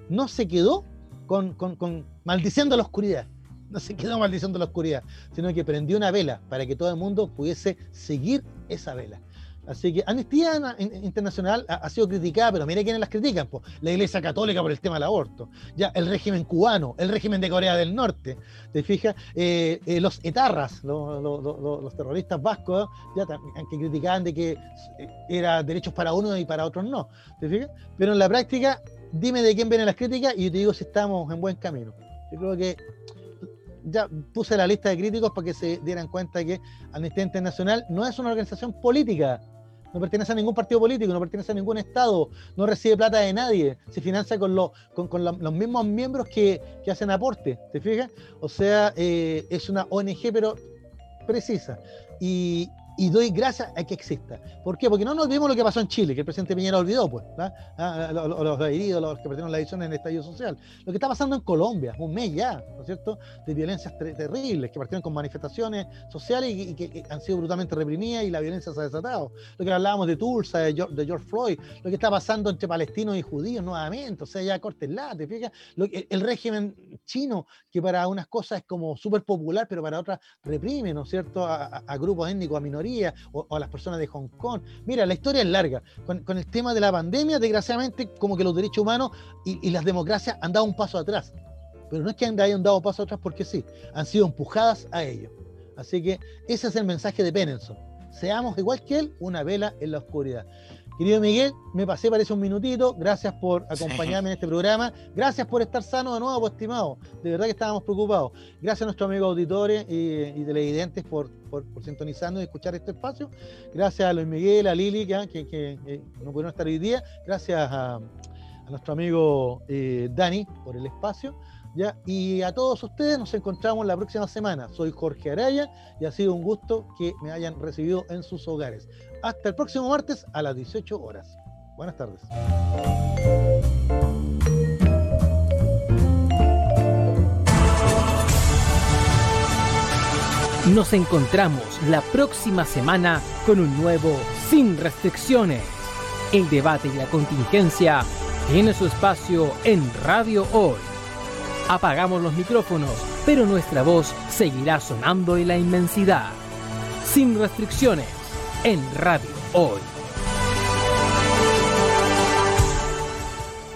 no se quedó con, con, con maldiciendo la oscuridad, no se quedó maldiciendo la oscuridad, sino que prendió una vela para que todo el mundo pudiese seguir esa vela. Así que Amnistía Internacional ha, sido criticada, pero mire quiénes las critican. La Iglesia Católica por el tema del aborto, ya el régimen cubano, el régimen de Corea del Norte, ¿te fijas? Eh, eh, los etarras, los, terroristas vascos, ya que criticaban de que eh, era derechos para uno y para otros no, ¿te fijas? Pero en la práctica, dime de quién vienen las críticas y yo te digo si estamos en buen camino. Yo creo que ya puse la lista de críticos para que se dieran cuenta que Amnistía Internacional no es una organización política, no pertenece a ningún partido político, no pertenece a ningún Estado, no recibe plata de nadie, se financia con, con, los mismos miembros que, hacen aporte, ¿te fijas? O sea, eh, es una ONG pero precisa. Y, y doy gracias a que exista. ¿Por qué? Porque no nos olvidemos lo que pasó en Chile, que el presidente Piñera olvidó, pues, ah, los, heridos, los que perdieron la edición en el estallido social. Lo que está pasando en Colombia, un mes ya, ¿no es cierto?, de violencias terribles, que partieron con manifestaciones sociales y, que han sido brutalmente reprimidas y la violencia se ha desatado. Lo que hablábamos de Tulsa, de George, Floyd, lo que está pasando entre palestinos y judíos nuevamente, o sea, ya cortes ¿te fijas? Lo el régimen chino, que para unas cosas es como súper popular, pero para otras reprime, ¿no es cierto?, a grupos étnicos, a minorías o, a las personas de Hong Kong. Mira, la historia es larga. Con, el tema de la pandemia, desgraciadamente, como que los derechos humanos y, las democracias han dado un paso atrás. Pero no es que hayan dado paso atrás porque sí, han sido empujadas a ello. Así que ese es el mensaje de Penenson. Seamos igual que él, una vela en la oscuridad. Querido Miguel, me pasé parece un minutito. Gracias por acompañarme en este programa. Gracias por estar sano de nuevo, pues, estimado. De verdad que estábamos preocupados. Gracias a nuestros amigos auditores y, televidentes por, por, sintonizarnos y escuchar este espacio. Gracias a Luis Miguel, a Lili, que, que, no pudieron estar hoy día. Gracias a, nuestro amigo eh, Dani por el espacio. ¿ya? Y a todos ustedes nos encontramos la próxima semana. Soy Jorge Araya y ha sido un gusto que me hayan recibido en sus hogares. Hasta el próximo martes a las 18 horas. Buenas tardes. Nos encontramos la próxima semana con un nuevo Sin Restricciones. El debate y la contingencia tiene su espacio en Radio Hoy. Apagamos los micrófonos, pero nuestra voz seguirá sonando en la inmensidad. Sin restricciones en Radio Hoy.